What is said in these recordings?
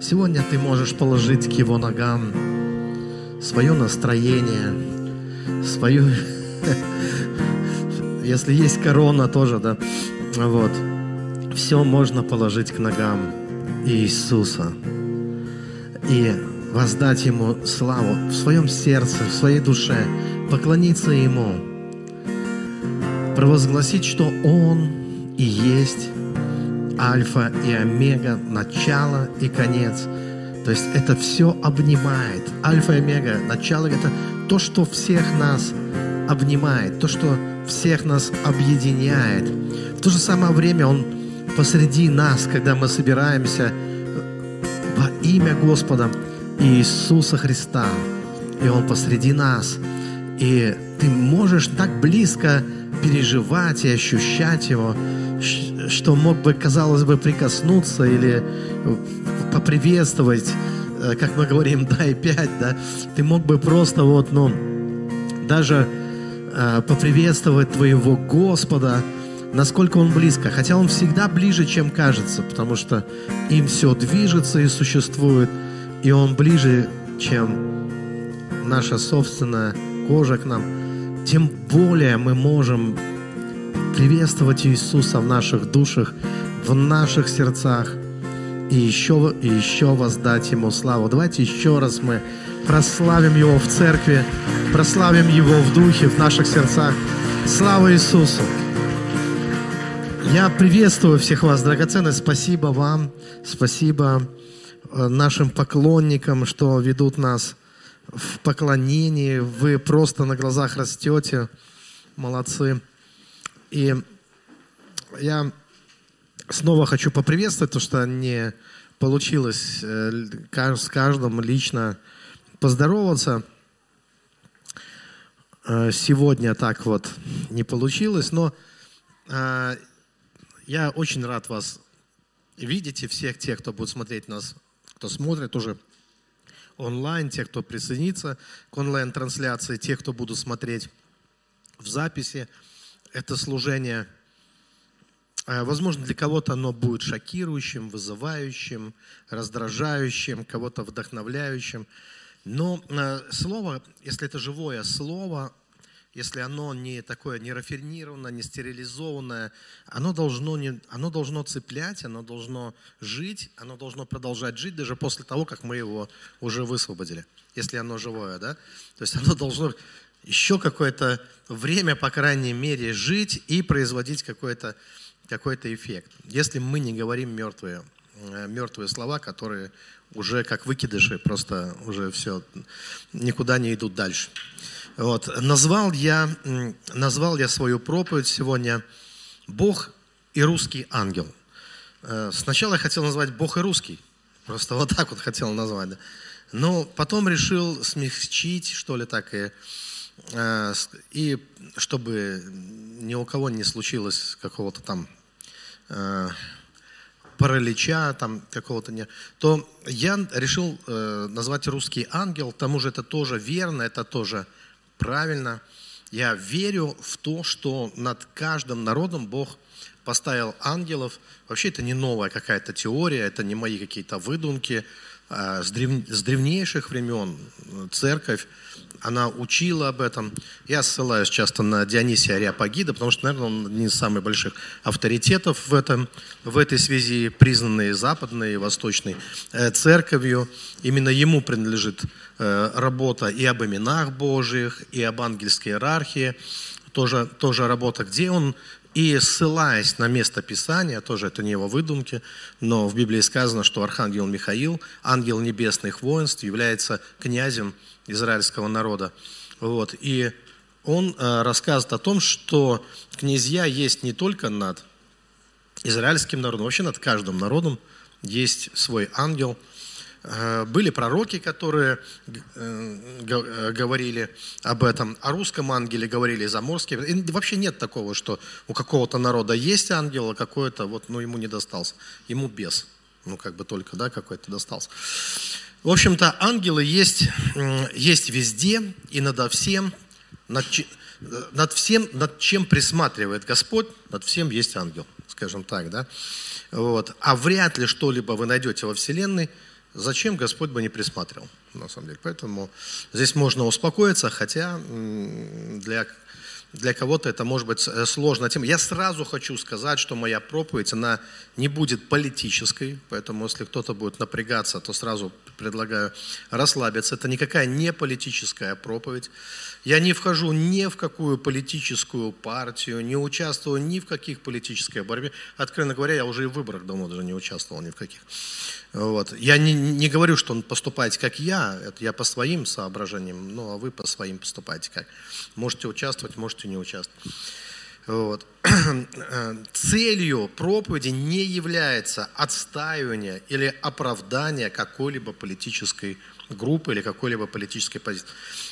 Сегодня ты можешь положить к Его ногам свое настроение, свою... Если есть корона тоже, да, вот. Все можно положить к ногам Иисуса и воздать Ему славу в своем сердце, в своей душе, поклониться Ему, провозгласить, что Он и есть Альфа и Омега, начало и конец. То есть это все обнимает. Альфа и Омега, начало – это то, что всех нас обнимает, то, что всех нас объединяет. В то же самое время Он посреди нас, когда мы собираемся во имя Господа Иисуса Христа, и Он посреди нас, и ты можешь так близко переживать и ощущать Его, что мог бы, казалось бы, прикоснуться или поприветствовать, э, как мы говорим, дай пять, да, ты мог бы просто вот, ну, даже э, поприветствовать твоего Господа, насколько Он близко. Хотя Он всегда ближе, чем кажется, потому что им все движется и существует, и Он ближе, чем наша собственная кожа к нам. Тем более мы можем приветствовать Иисуса в наших душах, в наших сердцах и еще, и еще воздать Ему славу. Давайте еще раз мы прославим Его в церкви, прославим Его в духе, в наших сердцах. Слава Иисусу! Я приветствую всех вас, драгоценные. Спасибо вам, спасибо э, нашим поклонникам, что ведут нас в поклонении. Вы просто на глазах растете. Молодцы. И я снова хочу поприветствовать, то, что не получилось э, с каждым лично поздороваться. Э, сегодня так вот не получилось, но э, я очень рад вас видеть и всех тех, кто будет смотреть нас, кто смотрит уже онлайн, тех, кто присоединится к онлайн-трансляции, тех, кто будут смотреть в записи это служение, э, возможно, для кого-то оно будет шокирующим, вызывающим, раздражающим, кого-то вдохновляющим. Но э, слово, если это живое слово, если оно не такое не рафинированное, не стерилизованное, оно должно, не, оно должно цеплять, оно должно жить, оно должно продолжать жить даже после того, как мы его уже высвободили, если оно живое, да? То есть оно должно еще какое-то время, по крайней мере, жить и производить какой-то какой эффект. Если мы не говорим мертвые, э, мертвые слова, которые уже как выкидыши, просто уже все, никуда не идут дальше. Вот. Назвал, я, назвал я свою проповедь сегодня «Бог и русский ангел». Э, сначала я хотел назвать «Бог и русский», просто вот так вот хотел назвать. Да. Но потом решил смягчить, что ли, так и Э, и чтобы ни у кого не случилось какого-то там э, паралича, там какого-то не, то я решил э, назвать русский ангел, к тому же это тоже верно, это тоже правильно. Я верю в то, что над каждым народом Бог поставил ангелов. Вообще это не новая какая-то теория, это не мои какие-то выдумки. С, древ... с древнейших времен церковь она учила об этом. Я ссылаюсь часто на Дионисия Ариапагида, потому что, наверное, он один из самых больших авторитетов в, этом, в этой связи, признанный западной и восточной э, церковью. Именно ему принадлежит э, работа и об именах Божьих, и об ангельской иерархии, тоже, тоже работа, где он и ссылаясь на место Писания, тоже это не его выдумки, но в Библии сказано, что архангел Михаил, ангел небесных воинств, является князем израильского народа. Вот. И он э, рассказывает о том, что князья есть не только над израильским народом, вообще над каждым народом есть свой ангел. Э, были пророки, которые э, говорили об этом, о русском ангеле говорили заморские. И вообще нет такого, что у какого-то народа есть ангел, а какой-то вот, ну, ему не достался. Ему без. Ну, как бы только, да, какой-то достался. В общем-то, ангелы есть, есть везде и надо всем, над, над всем, над чем присматривает Господь, над всем есть ангел, скажем так, да. Вот. А вряд ли что-либо вы найдете во Вселенной, зачем Господь бы не присматривал, на самом деле. Поэтому здесь можно успокоиться, хотя для для кого-то это может быть э, сложная тема. Я сразу хочу сказать, что моя проповедь, она не будет политической, поэтому если кто-то будет напрягаться, то сразу предлагаю расслабиться. Это никакая не политическая проповедь. Я не вхожу ни в какую политическую партию, не участвую ни в каких политической борьбе. Откровенно говоря, я уже и в выборах давно даже не участвовал ни в каких. Вот. Я не, не говорю, что он поступает как я, это я по своим соображениям, ну а вы по своим поступаете как. Можете участвовать, можете не участвовать. Вот. Целью проповеди не является отстаивание или оправдание какой-либо политической группы или какой-либо политической позиции.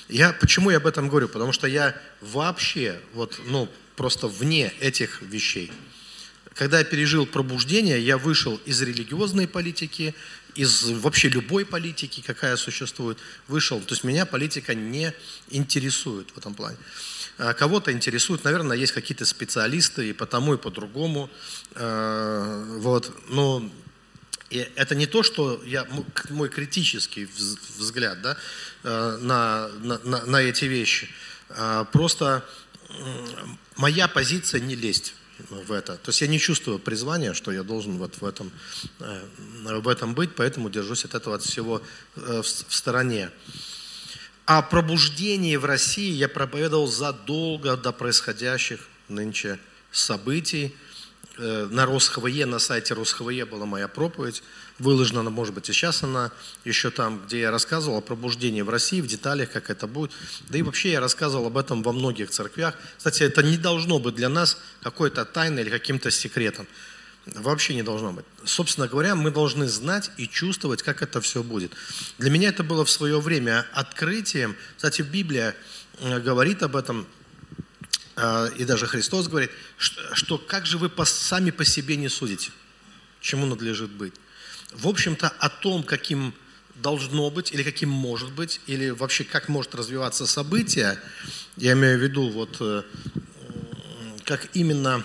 Я, почему я об этом говорю? Потому что я вообще, вот, ну, просто вне этих вещей когда я пережил пробуждение, я вышел из религиозной политики, из вообще любой политики, какая существует, вышел. То есть меня политика не интересует в этом плане. А кого-то интересует, наверное, есть какие-то специалисты и по тому, и по другому. А, вот. Но это не то, что я, мой критический взгляд да, а, на, на, на эти вещи. Просто моя позиция не лезть в это. То есть я не чувствую призвания, что я должен вот в этом, э, в этом быть, поэтому держусь от этого всего э, в стороне. О пробуждении в России я проповедовал задолго до происходящих нынче событий. Э, на РосХВЕ, на сайте РосХВЕ была моя проповедь выложена, она, может быть, и сейчас она еще там, где я рассказывал о пробуждении в России, в деталях, как это будет. Да и вообще я рассказывал об этом во многих церквях. Кстати, это не должно быть для нас какой-то тайной или каким-то секретом. Вообще не должно быть. Собственно говоря, мы должны знать и чувствовать, как это все будет. Для меня это было в свое время открытием. Кстати, Библия э, говорит об этом, э, и даже Христос говорит, что как же вы сами по себе не судите, чему надлежит быть в общем-то, о том, каким должно быть, или каким может быть, или вообще как может развиваться событие, я имею в виду, вот, э, как именно,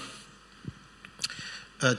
э,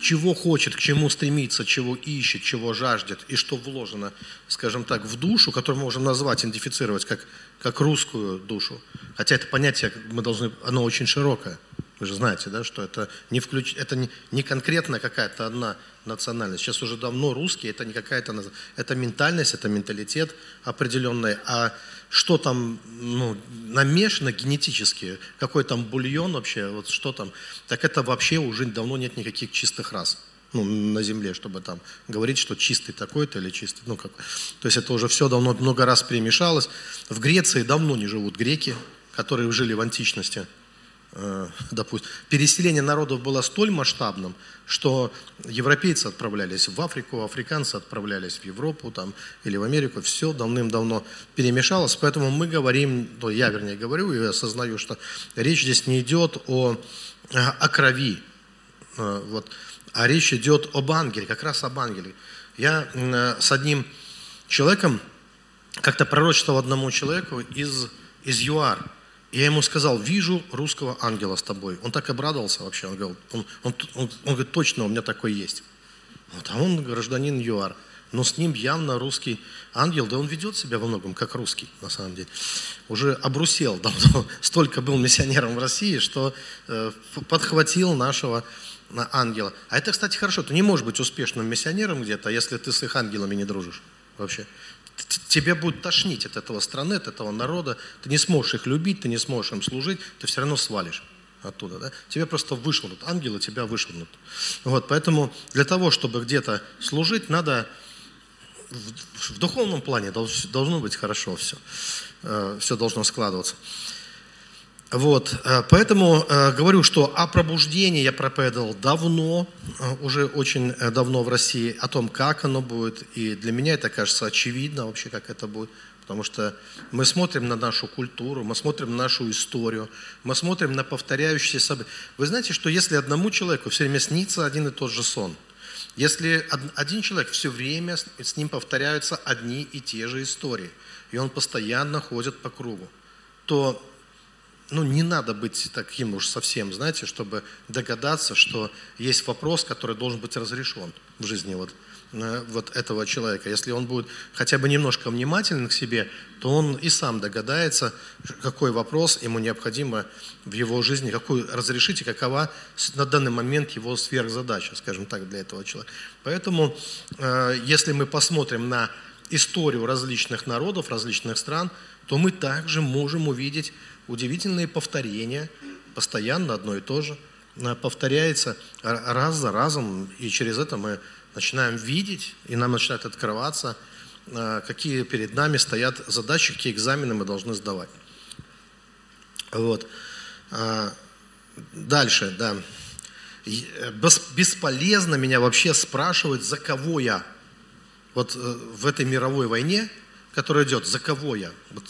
чего хочет, к чему стремится, чего ищет, чего жаждет, и что вложено, скажем так, в душу, которую мы можем назвать, идентифицировать как, как русскую душу. Хотя это понятие, мы должны, оно очень широкое. Вы же знаете, да, что это не, включ... это не, не конкретно какая-то одна национальность. Сейчас уже давно русские, это не какая-то... Это ментальность, это менталитет определенный. А что там ну, намешано генетически, какой там бульон вообще, вот что там, так это вообще уже давно нет никаких чистых рас ну, на земле, чтобы там говорить, что чистый такой-то или чистый, ну как. То есть это уже все давно много раз перемешалось. В Греции давно не живут греки, которые жили в античности. Э, допустим, переселение народов было столь масштабным, что европейцы отправлялись в Африку, африканцы отправлялись в Европу там, или в Америку, все давным-давно перемешалось, поэтому мы говорим, то я вернее говорю и осознаю, что речь здесь не идет о, о крови, э, вот, а речь идет об ангеле, как раз об ангеле. Я с одним человеком как-то пророчествовал одному человеку из, из ЮАР, я ему сказал, вижу русского ангела с тобой. Он так обрадовался вообще. Он, говорил, он, он, он, он говорит, точно, у меня такой есть. Вот, а он гражданин ЮАР. Но с ним явно русский ангел, да он ведет себя во многом как русский, на самом деле. Уже обрусел, давно столько был миссионером в России, что э, подхватил нашего ангела. А это, кстати, хорошо. Ты не можешь быть успешным миссионером где-то, если ты с их ангелами не дружишь вообще тебе будет тошнить от этого страны, от этого народа, ты не сможешь их любить, ты не сможешь им служить, ты все равно свалишь оттуда. Да? Тебе просто вышвырнут, ангелы тебя вышвырнут. Вот, поэтому для того, чтобы где-то служить, надо в, в духовном плане должно быть хорошо все. Э, все должно складываться. Вот, э, поэтому э, говорю, что о пробуждении я проповедовал давно, э, уже очень давно в России, о том, как оно будет. И для меня это кажется очевидно вообще, как это будет. Потому что мы смотрим на нашу культуру, мы смотрим на нашу историю, мы смотрим на повторяющиеся события. Вы знаете, что если одному человеку все время снится один и тот же сон, если один человек все время с ним повторяются одни и те же истории, и он постоянно ходит по кругу, то ну, не надо быть таким уж совсем, знаете, чтобы догадаться, что есть вопрос, который должен быть разрешен в жизни вот э, вот этого человека. Если он будет хотя бы немножко внимателен к себе, то он и сам догадается, какой вопрос ему необходимо в его жизни, какую разрешить и какова на данный момент его сверхзадача, скажем так, для этого человека. Поэтому, э, если мы посмотрим на историю различных народов, различных стран, то мы также можем увидеть удивительные повторения, постоянно одно и то же, э, повторяется раз за разом, и через это мы начинаем видеть, и нам начинает открываться, э, какие перед нами стоят задачи, какие экзамены мы должны сдавать. Вот. Э, дальше, да. Бесполезно меня вообще спрашивать, за кого я. Вот в этой мировой войне, которая идет, за кого я. Вот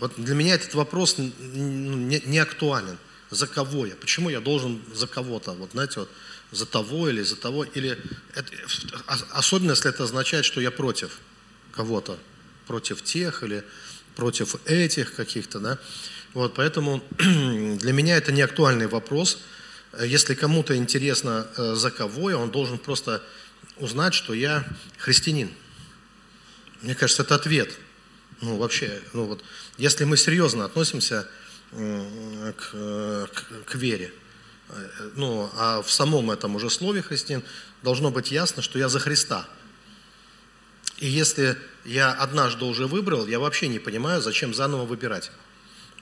вот для меня этот вопрос не, не актуален. За кого я? Почему я должен за кого-то? Вот знаете, вот за того или за того. Или это, особенно если это означает, что я против кого-то. Против тех или против этих каких-то, да. Вот, поэтому для меня это не актуальный вопрос. Если кому-то интересно, э, за кого я, он должен просто узнать, что я христианин. Мне кажется, это ответ – ну, вообще, ну вот, если мы серьезно относимся к, к, к вере, э, ну, а в самом этом уже слове христиан должно быть ясно, что я за Христа. И если я однажды уже выбрал, я вообще не понимаю, зачем заново выбирать.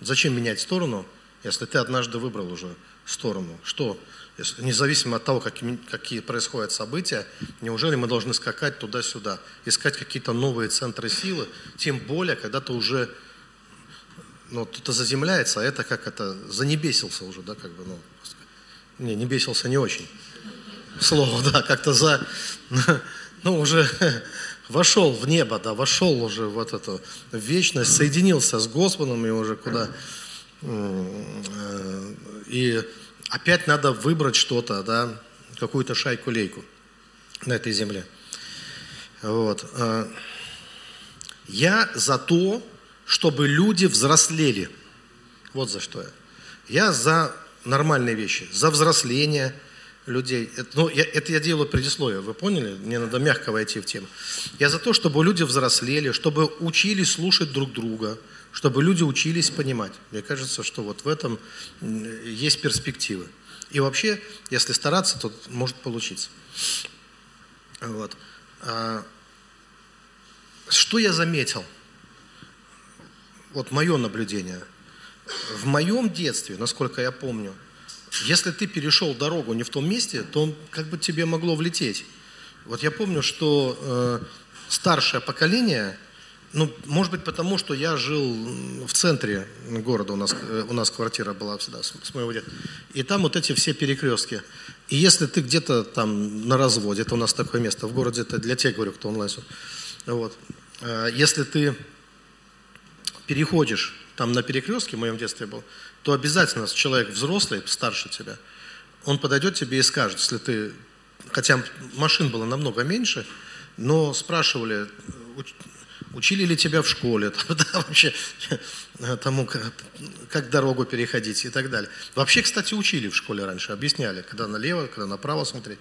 Зачем менять сторону, если ты однажды выбрал уже сторону? Что? Независимо от того, какие, какие происходят события, неужели мы должны скакать туда-сюда, искать какие-то новые центры силы, тем более, когда ты уже, ну, кто-то заземляется, а это как это, занебесился уже, да, как бы, ну, не, не бесился не очень, слово, да, как-то за, ну, уже вошел в небо, да, вошел уже в вот эту вечность, соединился с Господом и уже куда, э, и опять надо выбрать что-то, да, какую-то шайку-лейку на этой земле. Вот. А, я за то, чтобы люди взрослели. Вот за что я. Я за нормальные вещи, за взросление людей. Это, ну, я, это я делаю предисловие, вы поняли? Мне надо мягко войти в тему. Я за то, чтобы люди взрослели, чтобы учились слушать друг друга, чтобы люди учились понимать. Мне кажется, что вот в этом есть перспективы. И вообще, если стараться, то может получиться. Вот. А, что я заметил? Вот мое наблюдение. В моем детстве, насколько я помню, если ты перешел дорогу не в том месте, то как бы тебе могло влететь. Вот я помню, что э, старшее поколение ну, может быть, потому что я жил в центре города, у нас, э, у нас квартира была всегда с, с моего деда. И там вот эти все перекрестки. И если ты где-то там на разводе, это у нас такое место в городе, это для тех, говорю, кто онлайн. Вот. Э, если ты переходишь там на перекрестке, в моем детстве был, то обязательно человек взрослый, старше тебя, он подойдет тебе и скажет, если ты, хотя машин было намного меньше, но спрашивали, Учили ли тебя в школе, там, да, вообще, тому, как, как дорогу переходить и так далее. Вообще, кстати, учили в школе раньше, объясняли, когда налево, когда направо смотреть.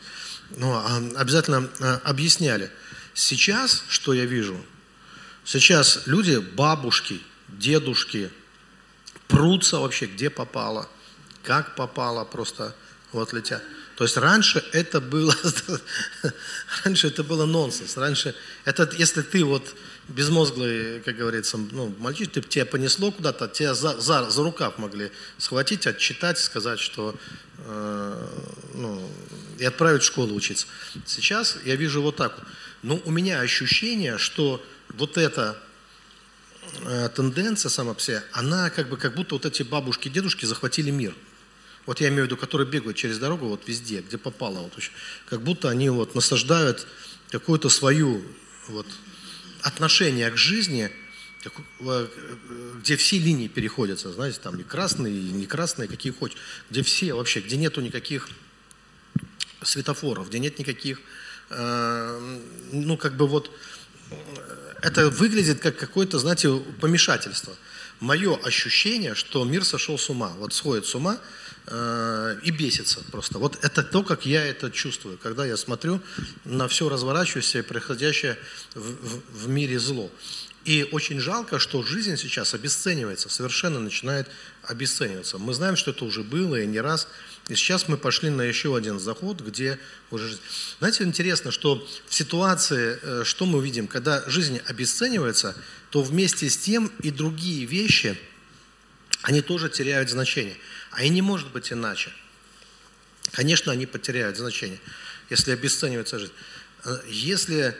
Ну, а обязательно а, объясняли. Сейчас, что я вижу, сейчас люди, бабушки, дедушки, прутся вообще, где попало, как попало, просто вот летят. То есть раньше это было, раньше это было нонсенс. Раньше, это, если ты вот безмозглый, как говорится, ну, мальчик, тебя понесло куда-то, тебя за, за, за рукав могли схватить, отчитать, сказать, что э, ну, и отправить в школу учиться. Сейчас я вижу вот так. Но у меня ощущение, что вот эта э, тенденция сама по себе, она как бы как будто вот эти бабушки, дедушки захватили мир. Вот я имею в виду, которые бегают через дорогу вот везде, где попало. Вот, как будто они вот насаждают какую-то свою вот, отношение к жизни, где все линии переходятся, знаете, там и красные, и не красные, какие хочешь, где все вообще, где нету никаких светофоров, где нет никаких, э, ну, как бы вот, это выглядит как какое-то, знаете, помешательство. Мое ощущение, что мир сошел с ума, вот сходит с ума, э, и бесится просто. Вот это то, как я это чувствую, когда я смотрю на все разворачивающееся и происходящее в, в, в мире зло. И очень жалко, что жизнь сейчас обесценивается, совершенно начинает обесцениваться. Мы знаем, что это уже было и не раз. И сейчас мы пошли на еще один заход, где уже жизнь. Знаете, интересно, что в ситуации, э, что мы видим, когда жизнь обесценивается, то вместе с тем и другие вещи, они тоже теряют значение. А и не может быть иначе. Конечно, они потеряют значение, если обесценивается жизнь. Если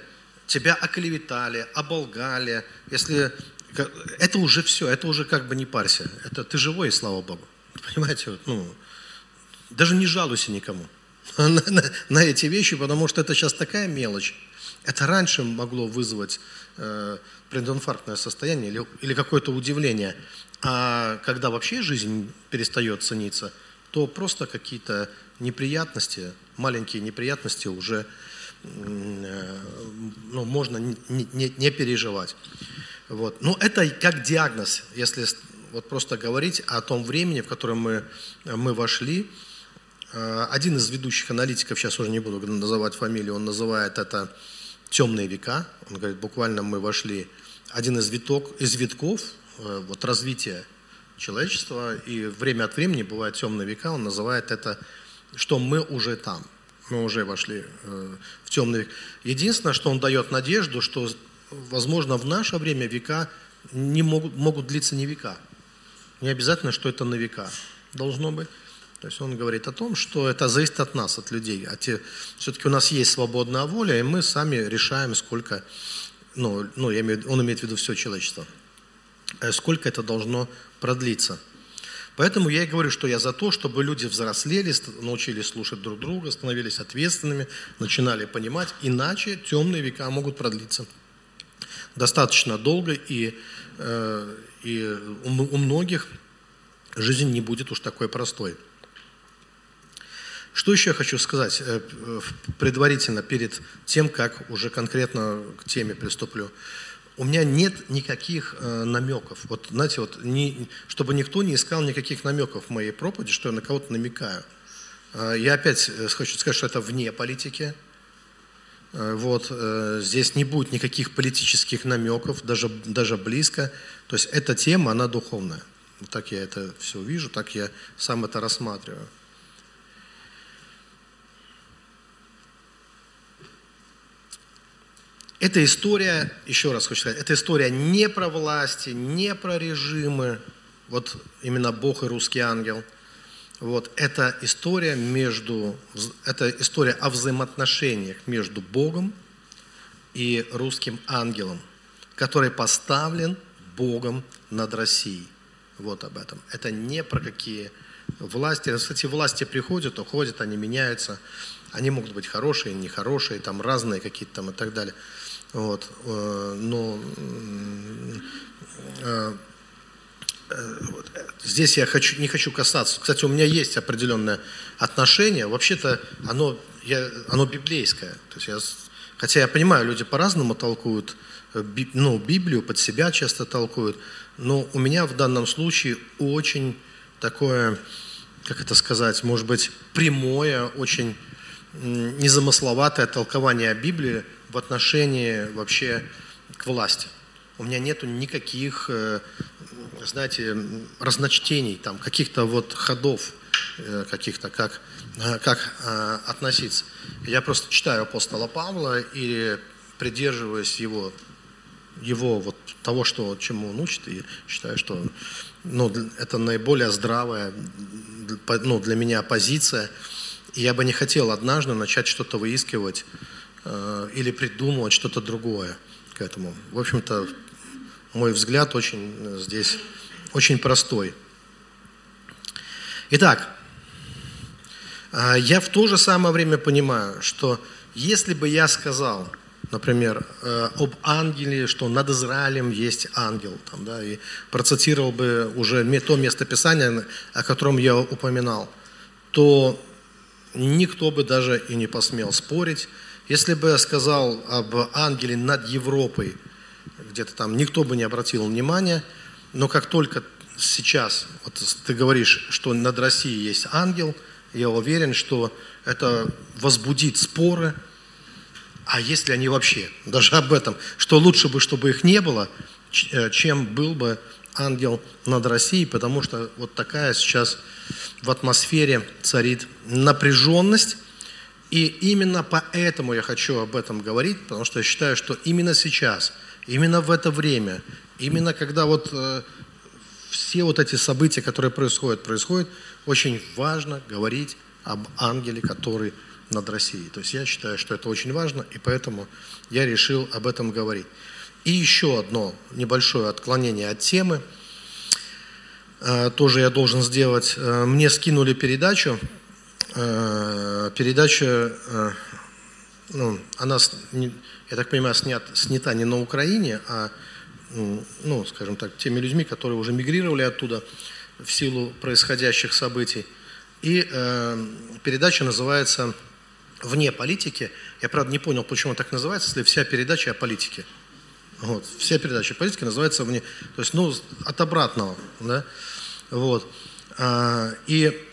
тебя оклеветали, оболгали, если это уже все, это уже как бы не парься. Это ты живой, слава Богу. Понимаете, ну, даже не жалуйся никому на, на, на эти вещи, потому что это сейчас такая мелочь. Это раньше могло вызвать э, прединфарктное состояние или, или какое-то удивление. А когда вообще жизнь перестает цениться, то просто какие-то неприятности, маленькие неприятности уже э, ну, можно не, не, не переживать. Вот. Ну, это как диагноз, если вот просто говорить о том времени, в котором мы, мы вошли. Э, один из ведущих аналитиков, сейчас уже не буду называть фамилию, он называет это темные века. Он говорит, буквально мы вошли, один из, виток, из витков вот, развития человечества, и время от времени бывают темные века, он называет это, что мы уже там, мы уже вошли э, в темный век. Единственное, что он дает надежду, что возможно, в наше время века не могут, могут длиться не века. Не обязательно, что это на века должно быть. То есть он говорит о том, что это зависит от нас, от людей. А те, все-таки у нас есть свободная воля, и мы сами решаем, сколько, ну, ну я имею, он имеет в виду все человечество, э, сколько это должно продлиться. Поэтому я и говорю, что я за то, чтобы люди взрослели, научились слушать друг друга, становились ответственными, начинали понимать, иначе темные века могут продлиться достаточно долго, и, э, и у многих жизнь не будет уж такой простой. Что еще я хочу сказать э, предварительно, перед тем, как уже конкретно к теме приступлю? У меня нет никаких э, намеков. Вот, знаете, вот, не, чтобы никто не искал никаких намеков в моей проповеди, что я на кого-то намекаю. Я опять хочу сказать, что это вне политики. Э, вот, э, здесь не будет никаких политических намеков, даже, даже близко. То есть эта тема, она духовная. Вот так я это все вижу, так я сам это рассматриваю. Эта история, еще раз хочу сказать, эта история не про власти, не про режимы, вот именно Бог и русский ангел – вот, это история между, это история о взаимоотношениях между Богом и русским ангелом, который поставлен Богом над Россией. Вот об этом. Это не про какие власти. Кстати, власти приходят, уходят, они меняются. Они могут быть хорошие, нехорошие, там разные какие-то там и так далее. Вот. Э, но э, Э, здесь я хочу, не хочу касаться. Кстати, у меня есть определенное отношение. Вообще-то оно, я, оно библейское. То есть я, хотя я понимаю, люди по-разному толкуют ну, Библию, под себя часто толкуют. Но у меня в данном случае очень такое, как это сказать, может быть, прямое, очень незамысловатое толкование Библии в отношении вообще к власти. У меня нету никаких э, знаете, разночтений, там, каких-то вот ходов, э, каких-то, как, э, как относиться. Я просто читаю апостола Павла и придерживаюсь его, его вот того, что, чему он учит, и считаю, что ну, это наиболее здравая ну, для меня позиция. И я бы не хотел однажды начать что-то выискивать или придумывать что-то другое к этому. В общем-то, мой взгляд очень здесь очень простой. Итак, а, я в то же самое время понимаю, что если бы я сказал, например, э, об ангеле, что над Израилем есть ангел, там, да, и процитировал бы уже то местописание, о котором я упоминал, то никто бы даже и не посмел спорить. Если бы я сказал об ангеле над Европой, где-то там никто бы не обратил внимания – но как только сейчас, вот ты говоришь, что над Россией есть ангел, я уверен, что это возбудит споры, а если они вообще, даже об этом, что лучше бы, чтобы их не было, э, чем был бы ангел над Россией, потому что вот такая сейчас в атмосфере царит напряженность, и именно поэтому я хочу об этом говорить, потому что я считаю, что именно сейчас, именно в это время, именно когда вот э, все вот эти события, которые происходят, происходят, очень важно говорить об ангеле, который над Россией. То есть я считаю, что это очень важно, и поэтому я решил об этом говорить. И еще одно небольшое отклонение от темы. Э, тоже я должен сделать. Э, мне скинули передачу. Э, передача, ну, она, я так понимаю, снят, снята не на Украине, а, ну, скажем так, теми людьми, которые уже мигрировали оттуда в силу происходящих событий. И э, передача называется «Вне политики». Я, правда, не понял, почему так называется, если вся передача о политике. Вот, вся передача о политике называется «Вне». То есть, ну, от обратного, да. Вот. А, и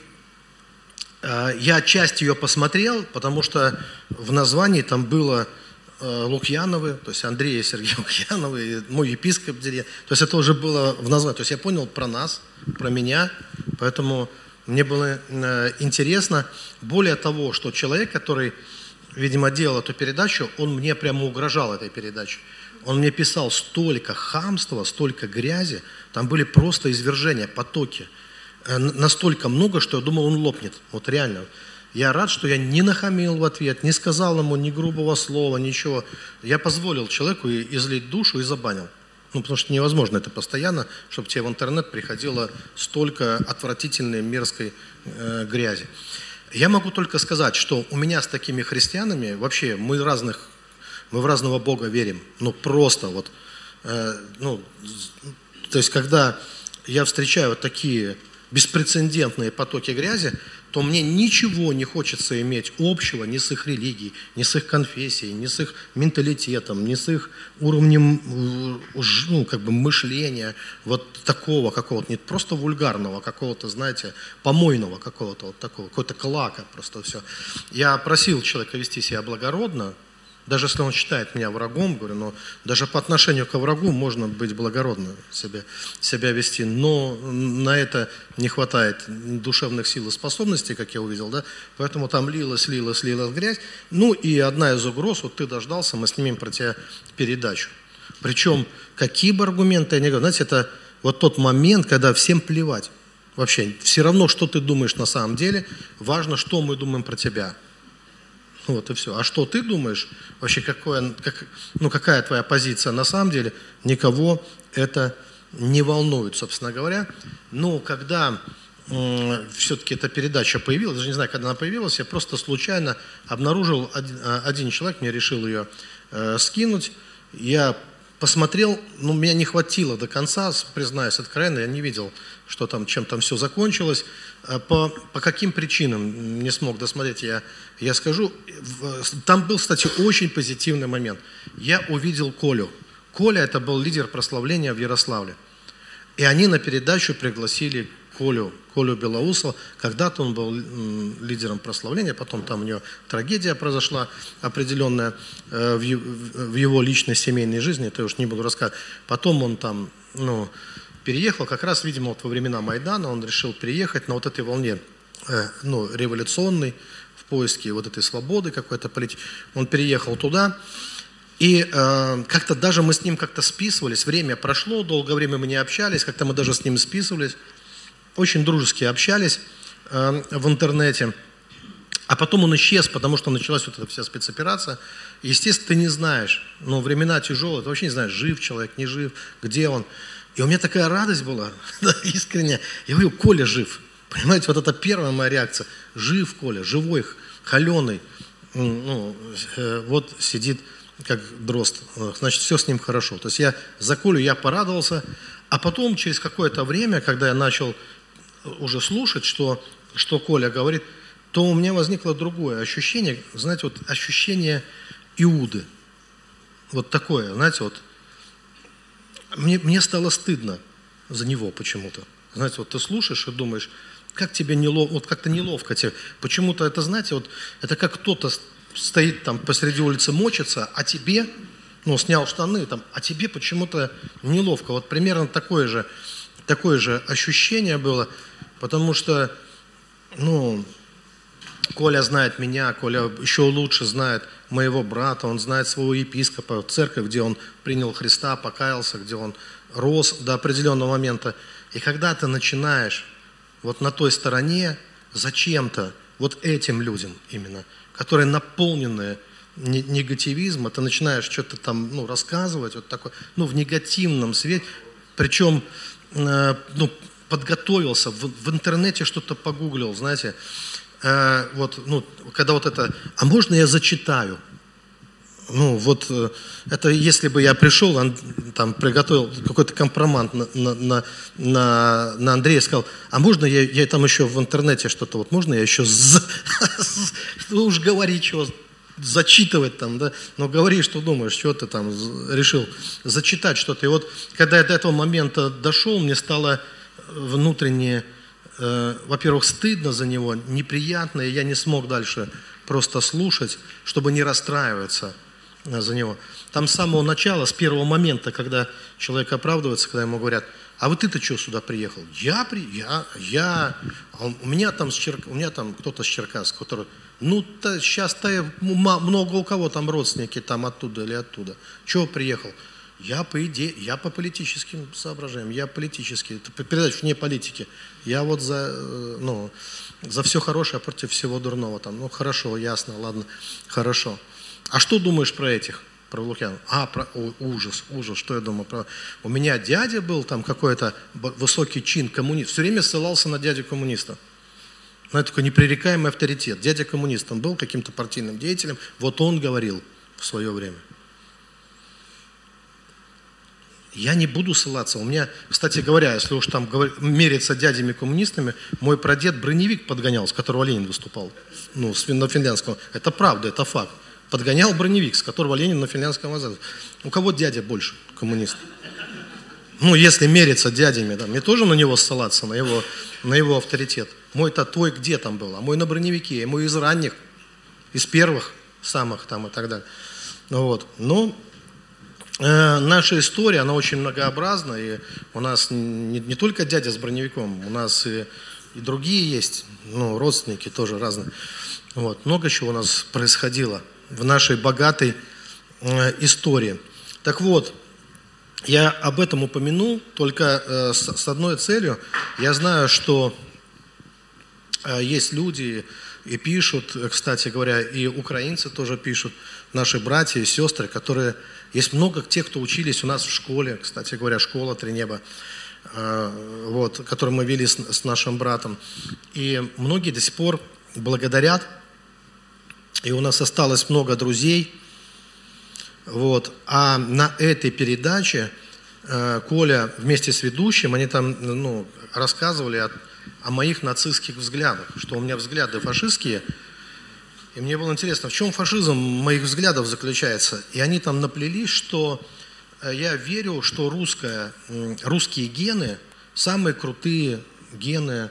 я часть ее посмотрел, потому что в названии там было э, Лукьяновы, то есть Андрей и Сергей Лукьяновы, мой епископ То есть это уже было в названии. То есть я понял про нас, про меня, поэтому мне было э, интересно, более того, что человек, который, видимо, делал эту передачу, он мне прямо угрожал этой передачей. Он мне писал столько хамства, столько грязи, там были просто извержения, потоки. Э, настолько много, что я думал, он лопнет. Вот реально. Я рад, что я не нахамил в ответ, не сказал ему ни грубого слова, ничего. Я позволил человеку излить душу и забанил. Ну, потому что невозможно это постоянно, чтобы тебе в интернет приходило столько отвратительной, мерзкой э, грязи. Я могу только сказать, что у меня с такими христианами, вообще мы разных, мы в разного Бога верим, ну просто вот, э, ну, то есть когда я встречаю вот такие беспрецедентные потоки грязи, то мне ничего не хочется иметь общего ни с их религией, ни с их конфессией, ни с их менталитетом, ни с их уровнем ну, как бы мышления, вот такого какого-то, не просто вульгарного, какого-то, знаете, помойного какого-то, вот такого, какого-то клака просто все. Я просил человека вести себя благородно, даже если он считает меня врагом, говорю, но даже по отношению к врагу можно быть благородно себя, себя вести, но на это не хватает душевных сил и способностей, как я увидел, да, поэтому там лилась, лилась, лилась грязь. Ну и одна из угроз, вот ты дождался, мы снимем про тебя передачу. Причем, какие бы аргументы я не говорю, знаете, это вот тот момент, когда всем плевать. Вообще, все равно, что ты думаешь на самом деле, важно, что мы думаем про тебя. Вот и все. А что ты думаешь? Вообще, какое, как, ну, какая твоя позиция на самом деле? Никого это не волнует, собственно говоря. Но когда э, все-таки эта передача появилась, даже не знаю, когда она появилась, я просто случайно обнаружил один, а, один человек, мне решил ее э, скинуть. Я посмотрел, ну, меня не хватило до конца, признаюсь откровенно, я не видел, что там, чем там все закончилось. А по, по каким причинам не смог досмотреть, я, я скажу. Там был, кстати, очень позитивный момент. Я увидел Колю. Коля – это был лидер прославления в Ярославле. И они на передачу пригласили Колю, Колю Белоусова. Когда-то он был лидером прославления, потом там у него трагедия произошла определенная э, в его личной семейной жизни, это я уж не буду рассказывать. Потом он там, ну, переехал, как раз, видимо, вот во времена Майдана он решил переехать на вот этой волне, э, ну, революционной, в поиске вот этой свободы какой-то политики. Он переехал туда, и э, как-то даже мы с ним как-то списывались, время прошло, долгое время мы не общались, как-то мы даже с ним списывались очень дружески общались э, в интернете. А потом он исчез, потому что началась вот эта вся спецоперация. Естественно, ты не знаешь, но времена тяжелые, ты вообще не знаешь, жив человек, не жив, где он. И у меня такая радость была, искренне. Я говорю, Коля жив. Понимаете, вот это первая моя реакция. Жив Коля, живой, холеный. Ну, э, вот сидит как дрозд. Значит, все с ним хорошо. То есть я за Колю я порадовался. А потом, через какое-то время, когда я начал уже слушать, что, что Коля говорит, то у меня возникло другое ощущение, знаете, вот ощущение Иуды. Вот такое, знаете, вот. Мне, мне стало стыдно. за него почему-то. Знаете, вот ты слушаешь и думаешь, как тебе неловко, вот как-то неловко тебе. Почему-то это, знаете, вот это как кто-то стоит там посреди улицы мочится, а тебе, ну, снял штаны, там, а тебе почему-то неловко. Вот примерно такое же, такое же ощущение было, потому что, ну, Коля знает меня, Коля еще лучше знает моего брата, он знает своего епископа, церковь, где он принял Христа, покаялся, где он рос до определенного момента. И когда ты начинаешь вот на той стороне зачем-то вот этим людям именно, которые наполнены негативизма, ты начинаешь что-то там ну, рассказывать, вот такой, ну, в негативном свете, причем э, ну, подготовился, в, в интернете что-то погуглил, знаете, э, вот, ну, когда вот это, а можно я зачитаю? Ну, вот э, это если бы я пришел, он, там, приготовил какой-то компромат на, на, на, на Андрея, сказал, а можно я, я там еще в интернете что-то, вот можно я еще, ну уж говори, чего зачитывать там, да, но говори, что думаешь, что ты там решил зачитать что-то. И вот, когда я до этого момента дошел, мне стало внутренне, э, во-первых, стыдно за него, неприятно, и я не смог дальше просто слушать, чтобы не расстраиваться за него. Там с самого начала, с первого момента, когда человек оправдывается, когда ему говорят, а вот ты-то что сюда приехал? Я, при, я, я, а у меня там, с Чер... у меня там кто-то с Черкасска, который, ну, то, сейчас-то много у кого там родственники там оттуда или оттуда. Чего приехал? Я по идее, я по политическим соображениям, я политический, это передача вне политики. Я вот за, э, ну, за все хорошее против всего дурного. Там, ну, хорошо, ясно, ладно, хорошо. А что думаешь про этих? Про Лукьян? А, про, о, ужас, ужас, что я думаю про... У меня дядя был там какой-то высокий чин коммунист, все время ссылался на дядю коммуниста. Ну, это такой непререкаемый авторитет. Дядя коммунист, он был каким-то партийным деятелем, вот он говорил в свое время. Я не буду ссылаться. У меня, кстати говоря, если уж там мериться дядями-коммунистами, мой прадед броневик подгонял, с которого Ленин выступал, ну, на финляндском. Это правда, это факт подгонял броневик, с которого Ленин на финляндском вокзале. У кого дядя больше коммунист? Ну, если мериться дядями, да, мне тоже на него ссылаться, на его, на его авторитет. Мой-то твой где там был? А мой на броневике, мой из ранних, из первых самых там и так далее. Ну, вот. Но э, наша история, она очень многообразна, и у нас не, не только дядя с броневиком, у нас и, и другие есть, ну, родственники тоже разные. Вот. Много чего у нас происходило в нашей богатой э, истории. Так вот, я об этом упомянул только э, с одной целью. Я знаю, что э, есть люди и пишут, кстати говоря, и украинцы тоже пишут, наши братья и сестры, которые... Есть много тех, кто учились у нас в школе, кстати говоря, школа «Три неба», вот, которую мы вели с, с нашим братом. И многие до сих пор благодарят и у нас осталось много друзей. Вот. А на этой передаче э, Коля вместе с ведущим, они там ну, рассказывали о, о моих нацистских взглядах, что у меня взгляды фашистские. И мне было интересно, в чем фашизм моих взглядов заключается. И они там наплели, что э, я верю, что русская, русские гены самые крутые гены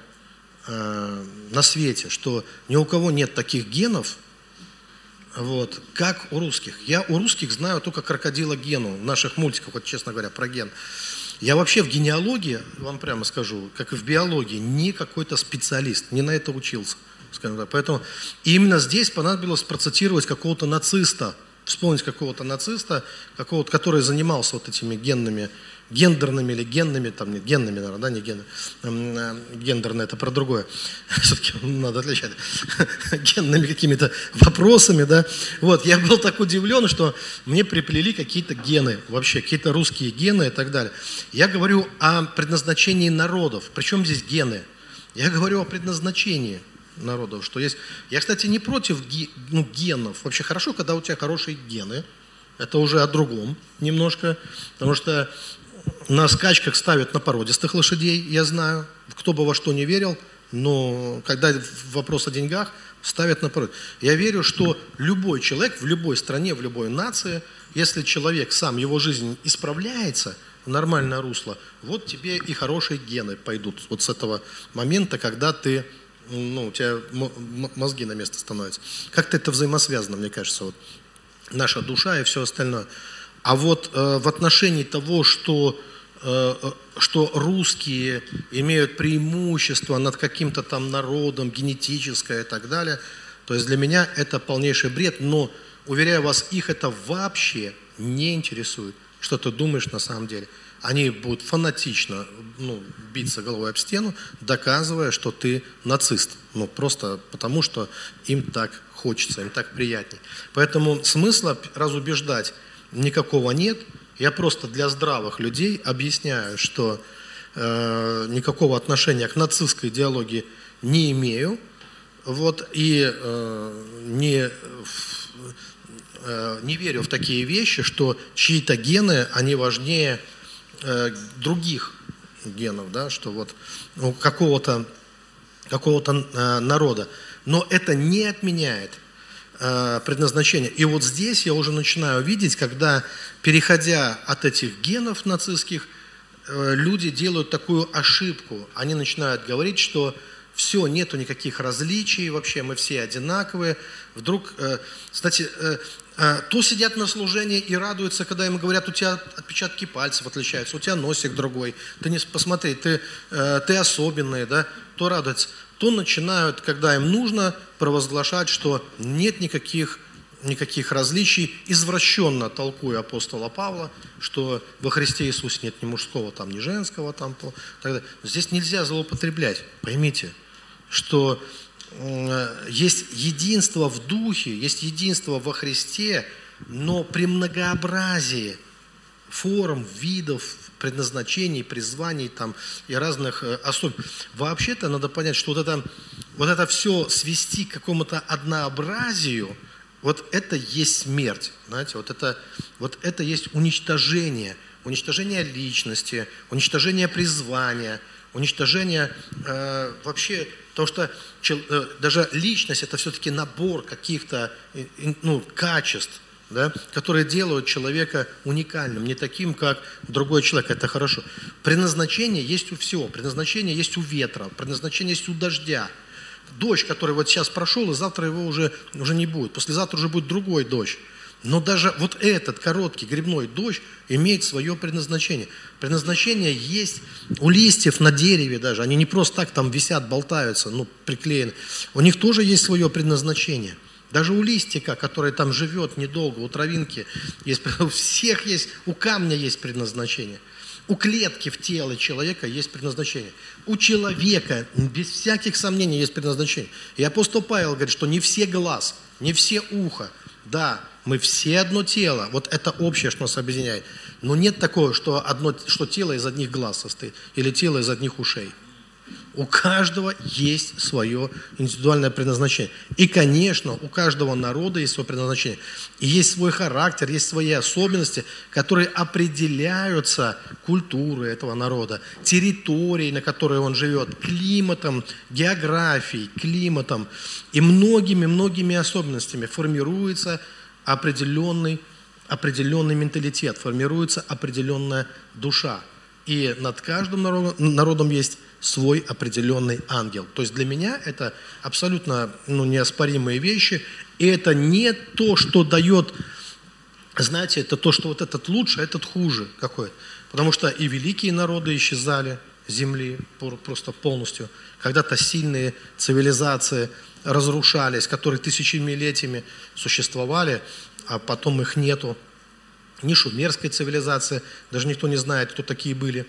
э, на свете, что ни у кого нет таких генов, вот. Как у русских? Я у русских знаю только крокодила Гену, в наших мультиках, вот честно говоря, про ген. Я вообще в генеалогии, вам прямо скажу, как и в биологии, не какой-то специалист, не на это учился. Скажем так. Поэтому именно здесь понадобилось процитировать какого-то нациста, вспомнить какого-то нациста, какого-то, который занимался вот этими генными гендерными или генными, там нет, генными, наверное, да, не генными, э, гендерные, это про другое, все-таки надо отличать, генными какими-то вопросами, да, вот, я был так удивлен, что мне приплели какие-то гены, вообще, какие-то русские гены и так далее. Я говорю о предназначении народов, причем здесь гены? Я говорю о предназначении народов, что есть... Я, кстати, не против ну, генов. Вообще хорошо, когда у тебя хорошие гены. Это уже о другом немножко. Потому что на скачках ставят на породистых лошадей, я знаю, кто бы во что не верил, но когда вопрос о деньгах, ставят на пород. Я верю, что любой человек в любой стране, в любой нации, если человек сам, его жизнь исправляется, в нормальное русло, вот тебе и хорошие гены пойдут вот с этого момента, когда ты, ну, у тебя мозги на место становятся. Как-то это взаимосвязано, мне кажется, вот наша душа и все остальное. А вот э, в отношении того, что, э, э что русские имеют преимущество над каким-то там народом, генетическое и так далее, то есть для меня это полнейший бред, но, уверяю вас, их это вообще не интересует, что ты думаешь на самом деле. Они будут фанатично ну, биться головой об стену, доказывая, что ты нацист. Ну, просто потому, что им так хочется, им так приятнее. Поэтому смысла разубеждать никакого нет. Я просто для здравых людей объясняю, что э, никакого отношения к нацистской идеологии не имею. Вот, и э, не Э, не верю в такие вещи, что чьи-то гены, они важнее э, других генов, да, что вот у какого-то какого э, народа. Но это не отменяет предназначение. И вот здесь я уже начинаю видеть, когда, переходя от этих генов нацистских, люди делают такую ошибку. Они начинают говорить, что все, нету никаких различий, вообще мы все одинаковые. Вдруг, кстати, а, то сидят на служении и радуются, когда им говорят, у тебя отпечатки пальцев отличаются, у тебя носик другой, ты не посмотри, ты, э, ты особенный, да, то радуются. То начинают, когда им нужно, провозглашать, что нет никаких, никаких различий, извращенно толкуя апостола Павла, что во Христе Иисусе нет ни мужского, там, ни женского. Там, так Здесь нельзя злоупотреблять, поймите, что Э, есть единство в духе, есть единство во Христе, но при многообразии форм, видов, предназначений, призваний там, и разных э, особенностей. Вообще-то надо понять, что вот это, вот это все свести к какому-то однообразию, вот это есть смерть, знаете, вот это, вот это есть уничтожение, уничтожение личности, уничтожение призвания, уничтожение э, вообще Потому что э, даже личность – это все-таки набор каких-то ну, качеств, да, которые делают человека уникальным, не таким, как другой человек. Это хорошо. Предназначение есть у всего. Предназначение есть у ветра, предназначение есть у дождя. Дождь, который вот сейчас прошел, и завтра его уже, уже не будет. Послезавтра уже будет другой дождь. Но даже вот этот короткий грибной дождь имеет свое предназначение. Предназначение есть у листьев на дереве даже. Они не просто так там висят, болтаются, ну, приклеены. У них тоже есть свое предназначение. Даже у листика, который там живет недолго, у травинки, есть, у всех есть, у камня есть предназначение. У клетки в теле человека есть предназначение. У человека, без всяких сомнений, есть предназначение. И апостол Павел говорит, что не все глаз, не все ухо. Да, мы все одно тело. Вот это общее, что нас объединяет. Но нет такого, что, одно, что тело из одних глаз состоит или тело из одних ушей. У каждого есть свое индивидуальное предназначение. И, конечно, у каждого народа есть свое предназначение. И есть свой характер, есть свои особенности, которые определяются культурой этого народа, территорией, на которой он живет, климатом, географией, климатом и многими-многими особенностями формируется определенный, определенный менталитет, формируется определенная душа. И над каждым народом есть свой определенный ангел. То есть для меня это абсолютно ну, неоспоримые вещи. И это не то, что дает, знаете, это то, что вот этот лучше, а этот хуже какой Потому что и великие народы исчезали земли просто полностью. Когда-то сильные цивилизации – разрушались, которые тысячелетиями существовали, а потом их нету. Ни шумерской цивилизации, даже никто не знает, кто такие были,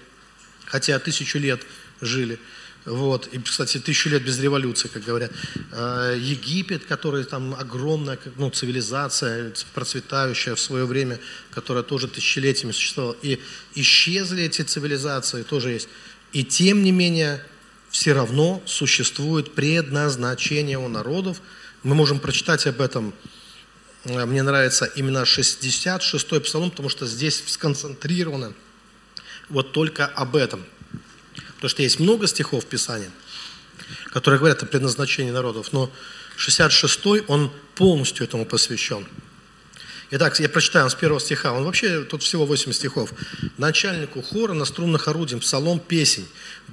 хотя тысячу лет жили. Вот. И, кстати, тысячу лет без революции, как говорят. А, Египет, который там огромная ну, цивилизация, процветающая в свое время, которая тоже тысячелетиями существовала. И исчезли эти цивилизации, тоже есть. И тем не менее, все равно существует предназначение у народов. Мы можем прочитать об этом. Э, мне нравится именно 66-й псалом, потому что здесь сконцентрировано вот только об этом. Потому что есть много стихов в Писании, которые говорят о предназначении народов, но 66-й, он полностью этому посвящен. Итак, я прочитаю с первого стиха. Он вообще, тут всего 8 стихов. Начальнику хора на струнных орудиях, псалом, песень.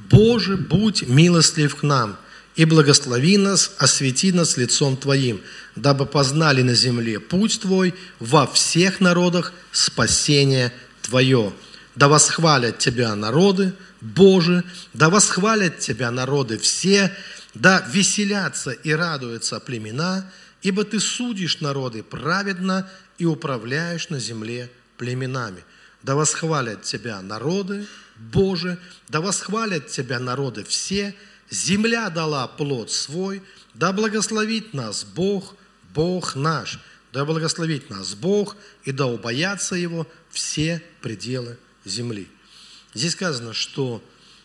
«Боже, будь милостлив к нам, и благослови нас, освети нас лицом Твоим, дабы познали на земле путь Твой во всех народах спасение Твое. Да восхвалят Тебя народы, Боже, да восхвалят Тебя народы все, да веселятся и радуются племена, ибо Ты судишь народы праведно и управляешь на земле племенами. Да восхвалят Тебя народы, Боже, да восхвалят Тебя народы все, земля дала плод свой, да благословит нас Бог, Бог наш, да благословит нас Бог, и да убоятся Его все пределы земли. Здесь сказано, что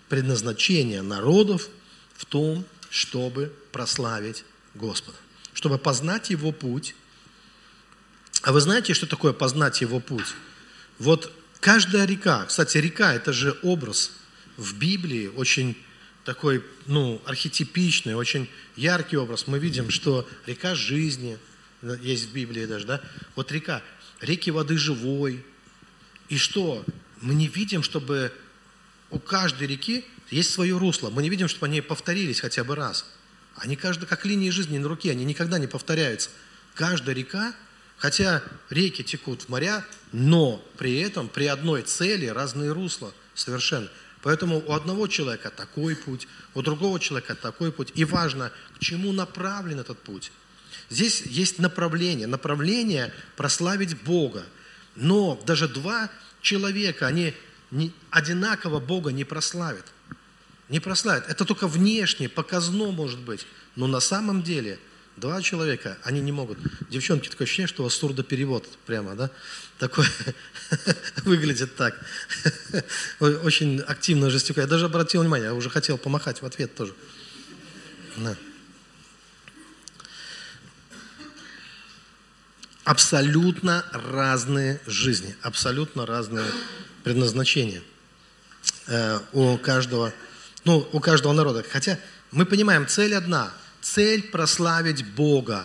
предназначение народов в том, чтобы прославить Господа, чтобы познать Его путь. А вы знаете, что такое познать Его путь? Вот каждая река, кстати, река – это же образ в Библии, очень такой, ну, архетипичный, очень яркий образ. Мы видим, что река жизни, есть в Библии даже, да? Вот река, реки воды живой. И что? Мы не видим, чтобы у каждой реки есть свое русло. Мы не видим, чтобы они повторились хотя бы раз. Они каждый, как линии жизни на руке, они никогда не повторяются. Каждая река, хотя реки текут в моря, но при этом при одной цели разные русла совершенно. Поэтому у одного человека такой путь, у другого человека такой путь. И важно, к чему направлен этот путь. Здесь есть направление. Направление прославить Бога. Но даже два человека, они одинаково Бога не прославят. Не прославят. Это только внешне, показно может быть. Но на самом деле два человека, они не могут. Девчонки, такое ощущение, что у вас сурдоперевод прямо, да? Такой выглядит так. Очень активно жестикуя. Я даже обратил внимание, я уже хотел помахать в ответ тоже. Абсолютно разные жизни, абсолютно разные предназначения э, у каждого, ну, у каждого народа. Хотя мы понимаем, цель одна – цель прославить Бога.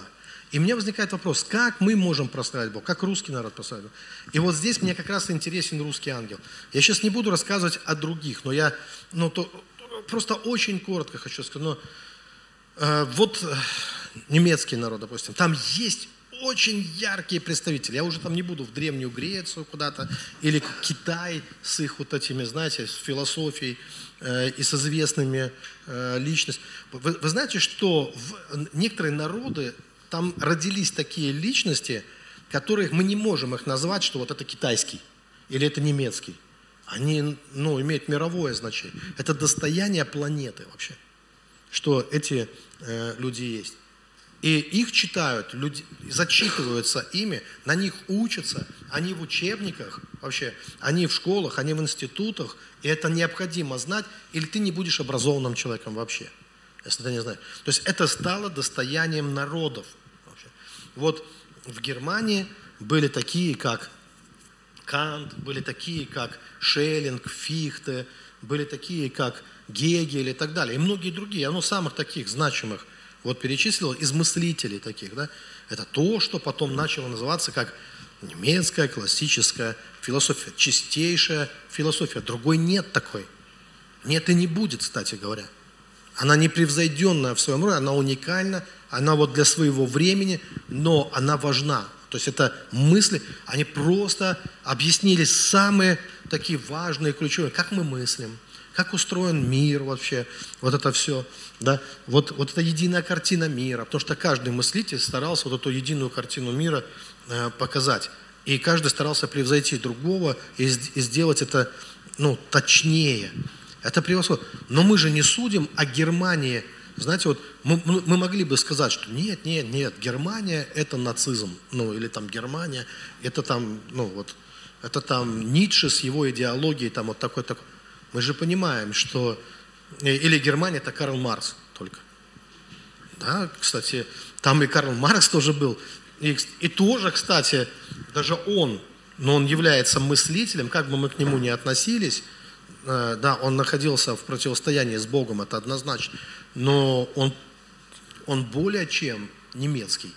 И мне возникает вопрос, как мы можем прославить Бога, как русский народ прославит Бога. И вот здесь мне как раз интересен русский ангел. Я сейчас не буду рассказывать о других, но я ну, то, просто очень коротко хочу сказать. Но, э, вот э, немецкий народ, допустим, там есть очень яркие представители. Я уже там не буду в Древнюю Грецию куда-то, или Китай с их вот этими, знаете, с философией э, и с известными э, личностями. Вы, вы знаете, что в, некоторые народы, там родились такие личности, которых мы не можем их назвать, что вот это китайский или это немецкий. Они ну, имеют мировое значение. Это достояние планеты вообще, что эти э, люди есть. И их читают, люди, зачитываются ими, на них учатся, они в учебниках вообще, они в школах, они в институтах, и это необходимо знать, или ты не будешь образованным человеком вообще, если ты не знаешь. То есть это стало достоянием народов. Вообще. Вот в Германии были такие, как Кант, были такие, как Шеллинг, Фихте, были такие, как Гегель и так далее, и многие другие, оно самых таких значимых – вот перечислил из мыслителей таких, да, это то, что потом начало называться как немецкая классическая философия, чистейшая философия. Другой нет такой. Нет и не будет, кстати говоря. Она непревзойденная в своем роде, она уникальна, она вот для своего времени, но она важна. То есть это мысли, они просто объяснили самые такие важные, ключевые, как мы мыслим, как устроен мир вообще, вот это все, да, вот, вот эта единая картина мира, потому что каждый мыслитель старался вот эту единую картину мира э, показать, и каждый старался превзойти другого и, и сделать это, ну, точнее. Это превосходно. Но мы же не судим о Германии, знаете, вот мы, мы могли бы сказать, что нет, нет, нет, Германия – это нацизм, ну, или там Германия – это там, ну, вот, это там Ницше с его идеологией, там вот такой-такой. Мы же понимаем, что... Э, или Германия – это Карл Маркс только. Да, кстати, там и Карл Маркс тоже был. И, и тоже, кстати, даже он, но он является мыслителем, как бы мы к нему ни относились, э, да, он находился в противостоянии с Богом, это однозначно, но он, он более чем немецкий.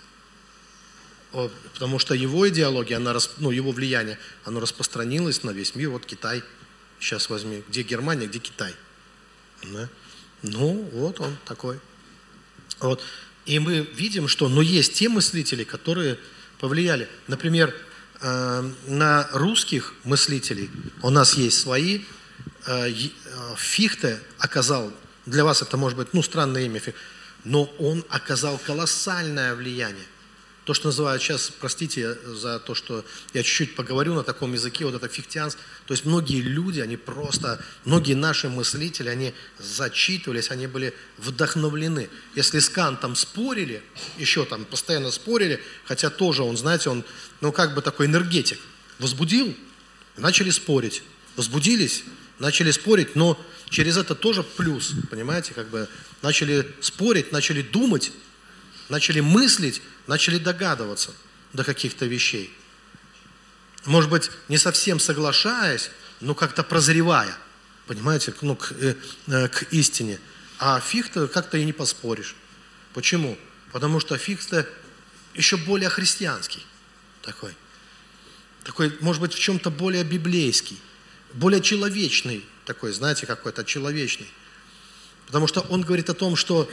потому что его идеология, она, ну, его влияние, оно распространилось на весь мир. Вот Китай, сейчас возьми, где Германия, где Китай. Да? Ну, вот он такой. Вот. И мы видим, что но есть те мыслители, которые повлияли. Например, э, на русских мыслителей у нас есть свои. Э, э, Фихте оказал, для вас это может быть, ну, странное имя, но он оказал колоссальное влияние то, что называют сейчас, простите за то, что я чуть-чуть поговорю на таком языке, вот это фихтианс, то есть многие люди, они просто, многие наши мыслители, они зачитывались, они были вдохновлены. Если с Кантом спорили, еще там постоянно спорили, хотя тоже он, знаете, он, ну как бы такой энергетик, возбудил, начали спорить, возбудились, начали спорить, но через это тоже плюс, понимаете, как бы начали спорить, начали думать, начали мыслить, начали догадываться до каких-то вещей. Может быть, не совсем соглашаясь, но как-то прозревая, понимаете, ну, к, э, э, к истине. А фиг-то как-то и не поспоришь. Почему? Потому что фиг-то еще более христианский такой. Такой, может быть, в чем-то более библейский, более человечный такой, знаете, какой-то человечный. Потому что он говорит о том, что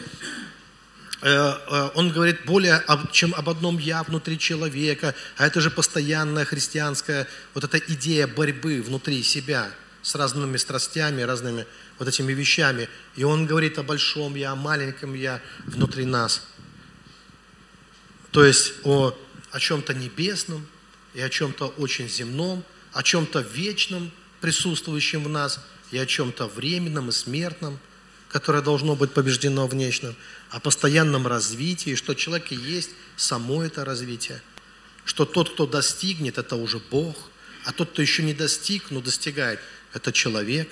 он говорит более, чем об одном «я» внутри человека, а это же постоянная христианская вот эта идея борьбы внутри себя с разными страстями, разными вот этими вещами. И он говорит о большом «я», о маленьком «я» внутри нас. То есть о, о чем-то небесном и о чем-то очень земном, о чем-то вечном, присутствующем в нас, и о чем-то временном и смертном – которое должно быть побеждено в нечном, о постоянном развитии, что человек и есть само это развитие, что тот, кто достигнет, это уже Бог, а тот, кто еще не достиг, но достигает, это человек.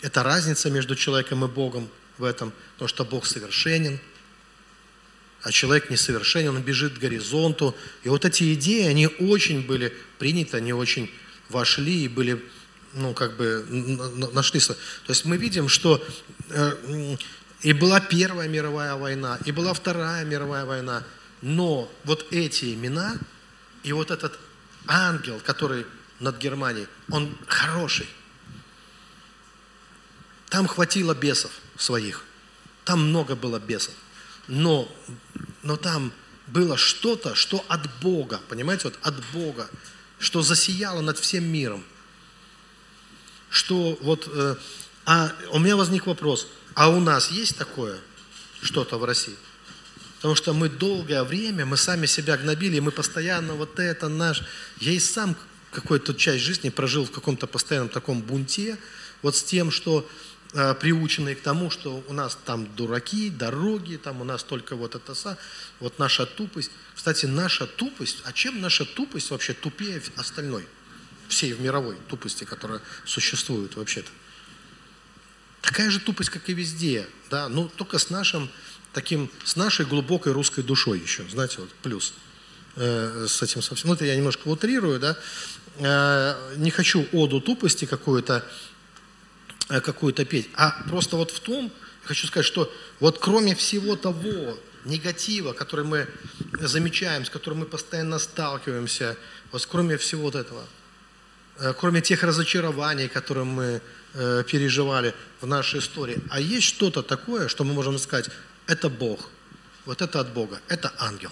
Это разница между человеком и Богом в этом, потому что Бог совершенен, а человек несовершенен, он бежит к горизонту. И вот эти идеи, они очень были приняты, они очень вошли и были ну, как бы нашли. То есть мы видим, что э, и была Первая мировая война, и была Вторая мировая война, но вот эти имена и вот этот ангел, который над Германией, он хороший. Там хватило бесов своих, там много было бесов, но, но там было что-то, что от Бога, понимаете, вот от Бога, что засияло над всем миром – что вот... Э, а у меня возник вопрос, а у нас есть такое что-то в России? Потому что мы долгое время, мы сами себя гнобили, мы постоянно вот это наш... Я и сам какую-то часть жизни прожил в каком-то постоянном таком бунте, вот с тем, что э, приученные к тому, что у нас там дураки, дороги, там у нас только вот это, вот наша тупость. Кстати, наша тупость, а чем наша тупость вообще тупее остальной? Всей в мировой тупости, которая существует вообще-то. Такая же тупость, как и везде, да, ну только с нашим таким, с нашей глубокой русской душой еще, знаете, вот плюс э, с этим совсем. Ну, это я немножко утрирую, да, э, не хочу оду тупости какую-то, э, какую-то петь, а просто вот в том, хочу сказать, что вот кроме всего того негатива, который мы замечаем, с которым мы постоянно сталкиваемся, вот кроме всего вот этого – кроме тех разочарований, которые мы э, переживали в нашей истории, а есть что-то такое, что мы можем сказать, это Бог, вот это от Бога, это ангел.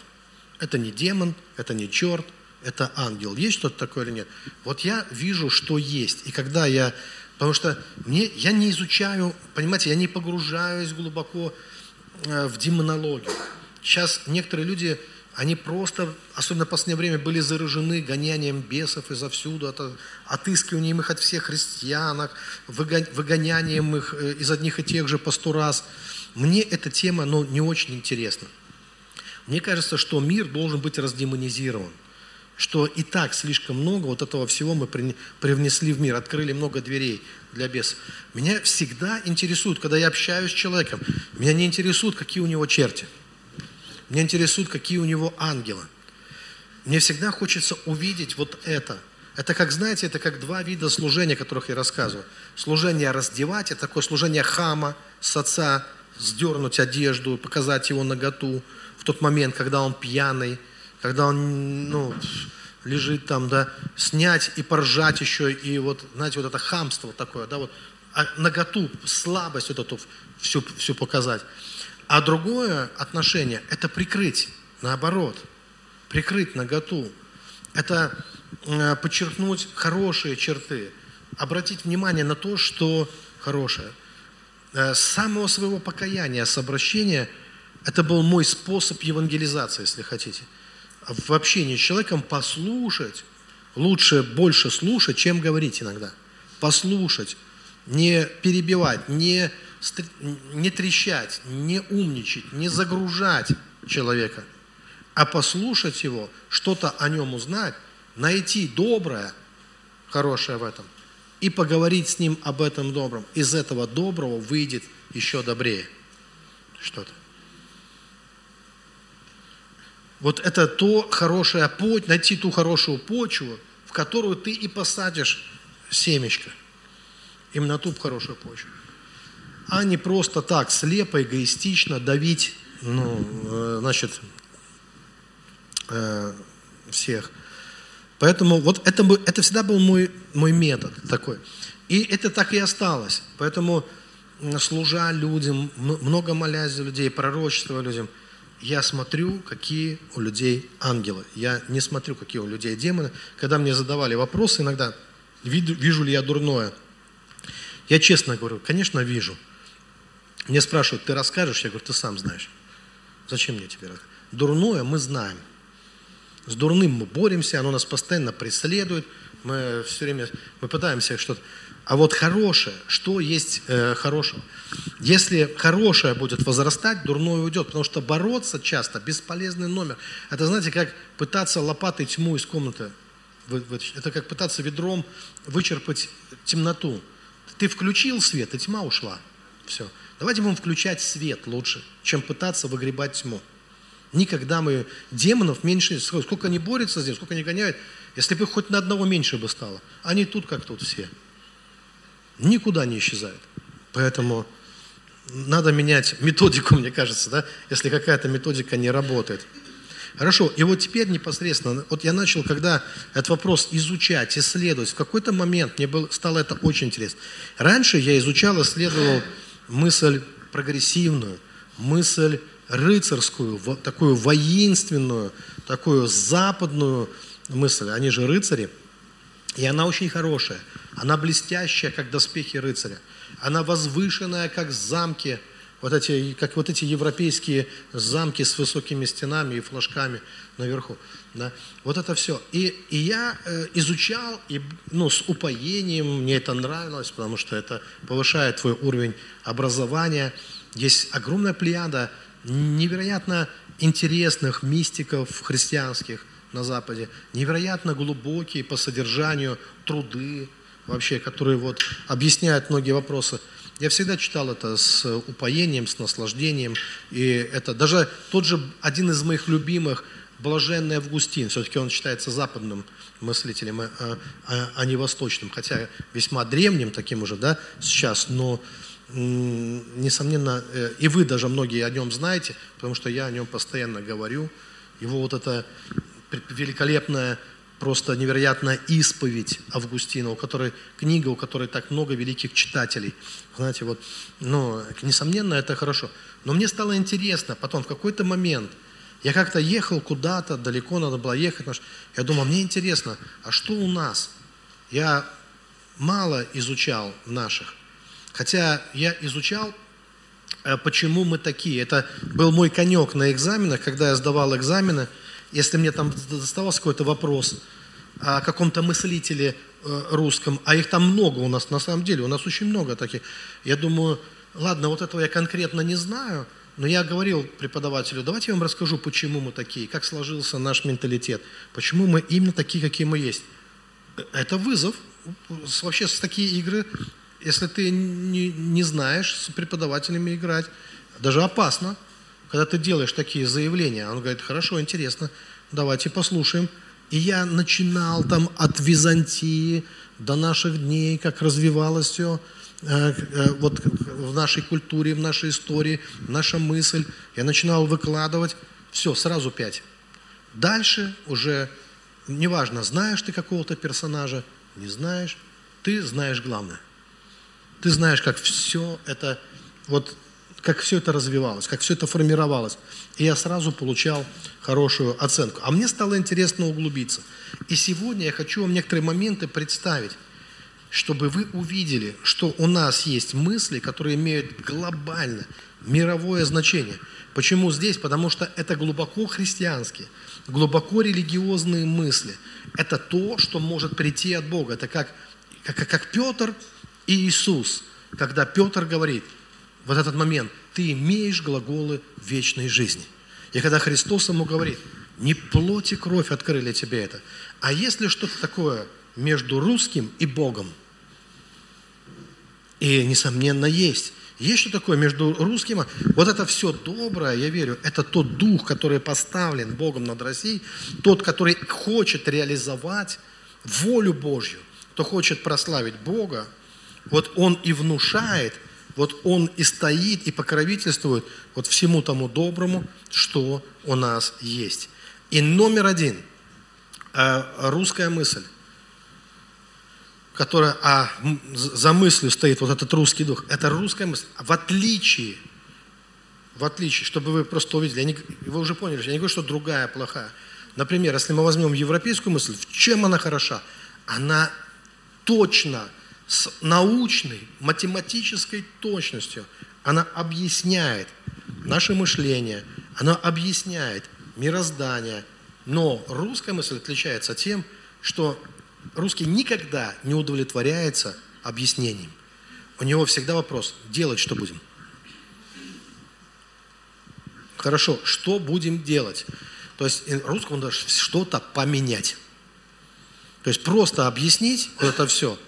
Это не демон, это не черт, это ангел. Есть что-то такое или нет? Вот я вижу, что есть. И когда я... Потому что мне, я не изучаю, понимаете, я не погружаюсь глубоко э, в демонологию. Сейчас некоторые люди они просто, особенно в последнее время, были заражены гонянием бесов изо всюду, это, отыскиванием их от всех христианок, выгонянием их э, из одних и тех же по сто раз. Мне эта тема ну, не очень интересна. Мне кажется, что мир должен быть раздемонизирован что и так слишком много вот этого всего мы привнесли в мир, открыли много дверей для бесов. Меня всегда интересует, когда я общаюсь с человеком, меня не интересует, какие у него черти – меня интересует, какие у него ангелы. Мне всегда хочется увидеть вот это. Это как, знаете, это как два вида служения, о которых я рассказываю. Служение раздевать, это такое служение хама, с отца, сдернуть одежду, показать его наготу в тот момент, когда он пьяный, когда он, ну, лежит там, да, снять и поржать еще, и вот, знаете, вот это хамство такое, да, вот, а наготу, слабость вот эту всю, всю показать. А другое отношение – это прикрыть, наоборот, прикрыть наготу. Это э, подчеркнуть хорошие черты, обратить внимание на то, что хорошее. Э, с самого своего покаяния, с обращения – это был мой способ евангелизации, если хотите. В общении с человеком послушать, лучше больше слушать, чем говорить иногда. Послушать, не перебивать, не, не трещать, не умничать, не загружать человека, а послушать его, что-то о нем узнать, найти доброе, хорошее в этом, и поговорить с ним об этом добром. Из этого доброго выйдет еще добрее что-то. Вот это то хорошее почва, найти ту хорошую почву, в которую ты и посадишь семечко – именно ту хорошую почву. А не просто так, слепо, эгоистично давить, ну, э, значит, э, всех. Поэтому вот это, это всегда был мой, мой метод такой. И это так и осталось. Поэтому, служа людям, много молясь за людей, пророчествуя людям, я смотрю, какие у людей ангелы. Я не смотрю, какие у людей демоны. Когда мне задавали вопросы иногда, вижу, вижу ли я дурное – я честно говорю, конечно, вижу. Мне спрашивают, ты расскажешь? Я говорю, ты сам знаешь. Зачем мне тебе рассказывать? Дурное мы знаем. С дурным мы боремся, оно нас постоянно преследует. Мы все время мы пытаемся что-то. А вот хорошее, что есть э, хорошего? Если хорошее будет возрастать, дурное уйдет, потому что бороться часто бесполезный номер. Это знаете, как пытаться лопатой тьму из комнаты. Это как пытаться ведром вычерпать темноту. Ты включил свет, и тьма ушла. Все. Давайте будем включать свет лучше, чем пытаться выгребать тьму. Никогда мы демонов меньше, сколько они борются здесь, сколько они гоняют, если бы хоть на одного меньше бы стало. Они тут как тут все. Никуда не исчезают. Поэтому надо менять методику, мне кажется, да, если какая-то методика не работает. Хорошо, и вот теперь непосредственно, вот я начал, когда этот вопрос изучать, исследовать, в какой-то момент мне было, стало это очень интересно. Раньше я изучал, исследовал мысль прогрессивную, мысль рыцарскую, такую воинственную, такую западную мысль. Они же рыцари, и она очень хорошая. Она блестящая, как доспехи рыцаря. Она возвышенная, как замки вот эти, как вот эти европейские замки с высокими стенами и флажками наверху. Да? Вот это все. И, и я э, изучал, и, ну, с упоением, мне это нравилось, потому что это повышает твой уровень образования. Есть огромная плеяда невероятно интересных мистиков христианских на Западе, невероятно глубокие по содержанию труды, вообще, которые вот объясняют многие вопросы – я всегда читал это с упоением, с наслаждением. И это даже тот же один из моих любимых, Блаженный Августин, все-таки он считается западным мыслителем, а, а, а не восточным, хотя весьма древним таким уже, да, сейчас, но несомненно, э, и вы даже многие о нем знаете, потому что я о нем постоянно говорю. Его вот это великолепное просто невероятная исповедь Августина, у которой книга, у которой так много великих читателей. Знаете, вот, ну, несомненно, это хорошо. Но мне стало интересно потом, в какой-то момент, я как-то ехал куда-то, далеко надо было ехать. Я думал, мне интересно, а что у нас? Я мало изучал наших. Хотя я изучал, э, почему мы такие. Это был мой конек на экзаменах, когда я сдавал экзамены – если мне там доставался какой-то вопрос о каком-то мыслителе э, русском, а их там много у нас, на самом деле, у нас очень много таких, я думаю, ладно, вот этого я конкретно не знаю, но я говорил преподавателю, давайте я вам расскажу, почему мы такие, как сложился наш менталитет, почему мы именно такие, какие мы есть. Это вызов, вообще с такие игры, если ты не, не знаешь с преподавателями играть, даже опасно, когда ты делаешь такие заявления, он говорит, хорошо, интересно, давайте послушаем. И я начинал там от Византии до наших дней, как развивалось все, вот в нашей культуре, в нашей истории, наша мысль. Я начинал выкладывать, все, сразу пять. Дальше уже, неважно, знаешь ты какого-то персонажа, не знаешь, ты знаешь главное. Ты знаешь, как все это, вот, как все это развивалось, как все это формировалось. И я сразу получал хорошую оценку. А мне стало интересно углубиться. И сегодня я хочу вам некоторые моменты представить, чтобы вы увидели, что у нас есть мысли, которые имеют глобально мировое значение. Почему здесь? Потому что это глубоко христианские, глубоко религиозные мысли. Это то, что может прийти от Бога. Это как, как, как Петр и Иисус, когда Петр говорит, вот этот момент, ты имеешь глаголы вечной жизни. И когда Христос ему говорит, не плоть и кровь открыли тебе это, а если что-то такое между русским и Богом – и, несомненно, есть. Есть что такое между русским? Вот это все доброе, я верю, это тот дух, который поставлен Богом над Россией, тот, который хочет реализовать волю Божью, кто хочет прославить Бога, вот он и внушает, вот он и стоит, и покровительствует вот всему тому доброму, что у нас есть. И номер один, э, русская мысль которая а, за мыслью стоит вот этот русский дух, это русская мысль. В отличие, в отличие, чтобы вы просто увидели, я не, вы уже поняли, я не говорю, что другая плохая. Например, если мы возьмем европейскую мысль, в чем она хороша? Она точно, с научной, математической точностью, она объясняет наше мышление, она объясняет мироздание. Но русская мысль отличается тем, что русский никогда не удовлетворяется объяснением. У него всегда вопрос, делать что будем? Хорошо, что будем делать? То есть русскому даже что-то поменять. То есть просто объяснить это все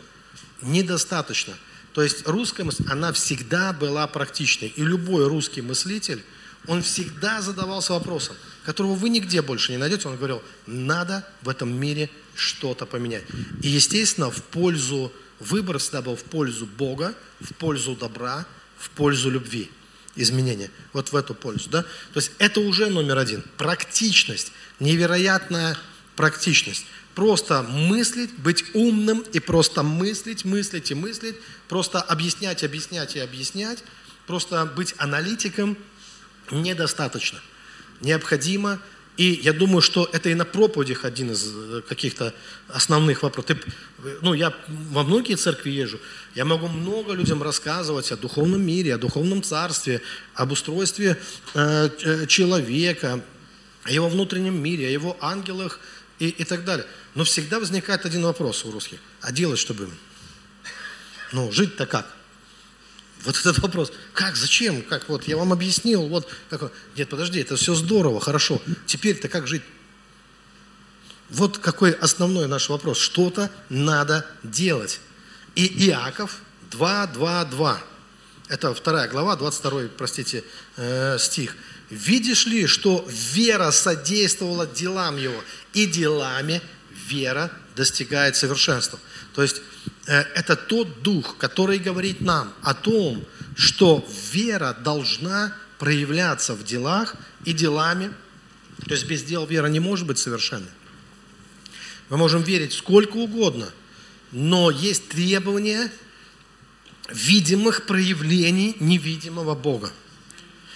недостаточно. То есть русская мысль, она всегда была практичной. И любой русский мыслитель, он всегда задавался вопросом, которого вы нигде больше не найдете. Он говорил, надо в этом мире что-то поменять. И, естественно, в пользу, выбор всегда был в пользу Бога, в пользу добра, в пользу любви. Изменения. Вот в эту пользу. Да? То есть это уже номер один. Практичность. Невероятная практичность. Просто мыслить, быть умным и просто мыслить, мыслить и мыслить. Просто объяснять, объяснять и объяснять. Просто быть аналитиком недостаточно. Необходимо и я думаю, что это и на проповедях один из э, каких-то основных вопросов. Ты, ну, я во многие церкви езжу, я могу много людям рассказывать о духовном мире, о духовном царстве, об устройстве э, э человека, о его внутреннем мире, о его ангелах и, и так далее. Но всегда возникает один вопрос у русских. А делать что будем? Ну, жить-то как? Вот этот вопрос, как, зачем, как вот, я вам объяснил, вот, как, нет, подожди, это все здорово, хорошо, теперь-то как жить? Вот какой основной наш вопрос, что-то надо делать. И Иаков 2.2.2, это вторая глава, 22, простите, э, стих. «Видишь ли, что вера содействовала делам его, и делами вера достигает совершенства». То есть это тот дух, который говорит нам о том, что вера должна проявляться в делах и делами. То есть без дел вера не может быть совершенной. Мы можем верить сколько угодно, но есть требования видимых проявлений невидимого Бога.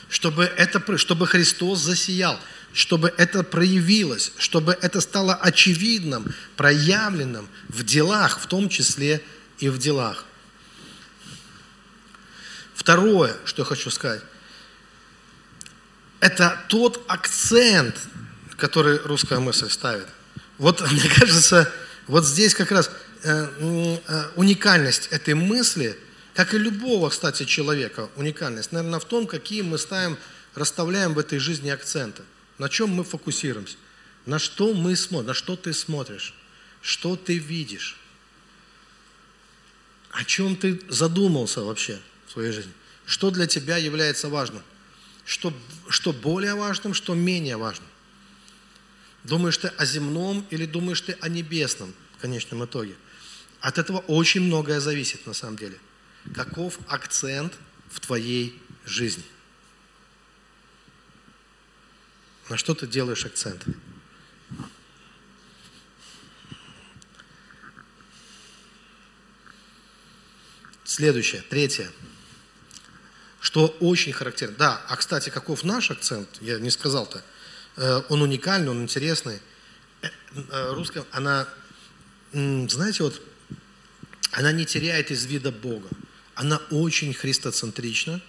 Чтобы, это, чтобы Христос засиял – чтобы это проявилось, чтобы это стало очевидным, проявленным в делах, в том числе и в делах. Второе, что я хочу сказать, это тот акцент, который русская мысль ставит. Вот, мне кажется, вот здесь как раз э, э, уникальность этой мысли, как и любого, кстати, человека, уникальность, наверное, в том, какие мы ставим, расставляем в этой жизни акценты. На чем мы фокусируемся? На что мы смотрим? На что ты смотришь? Что ты видишь? О чем ты задумался вообще в своей жизни? Что для тебя является важным? Что, что более важным, что менее важным? Думаешь ты о земном или думаешь ты о небесном в конечном итоге? От этого очень многое зависит на самом деле. Каков акцент в твоей жизни? На что ты делаешь акцент? Следующее, третье, что очень характерно. Да, а кстати, каков наш акцент, я не сказал-то, э, он уникальный, он интересный. Э, э, русская, она, знаете, вот, она не теряет из вида Бога. Она очень христоцентрична,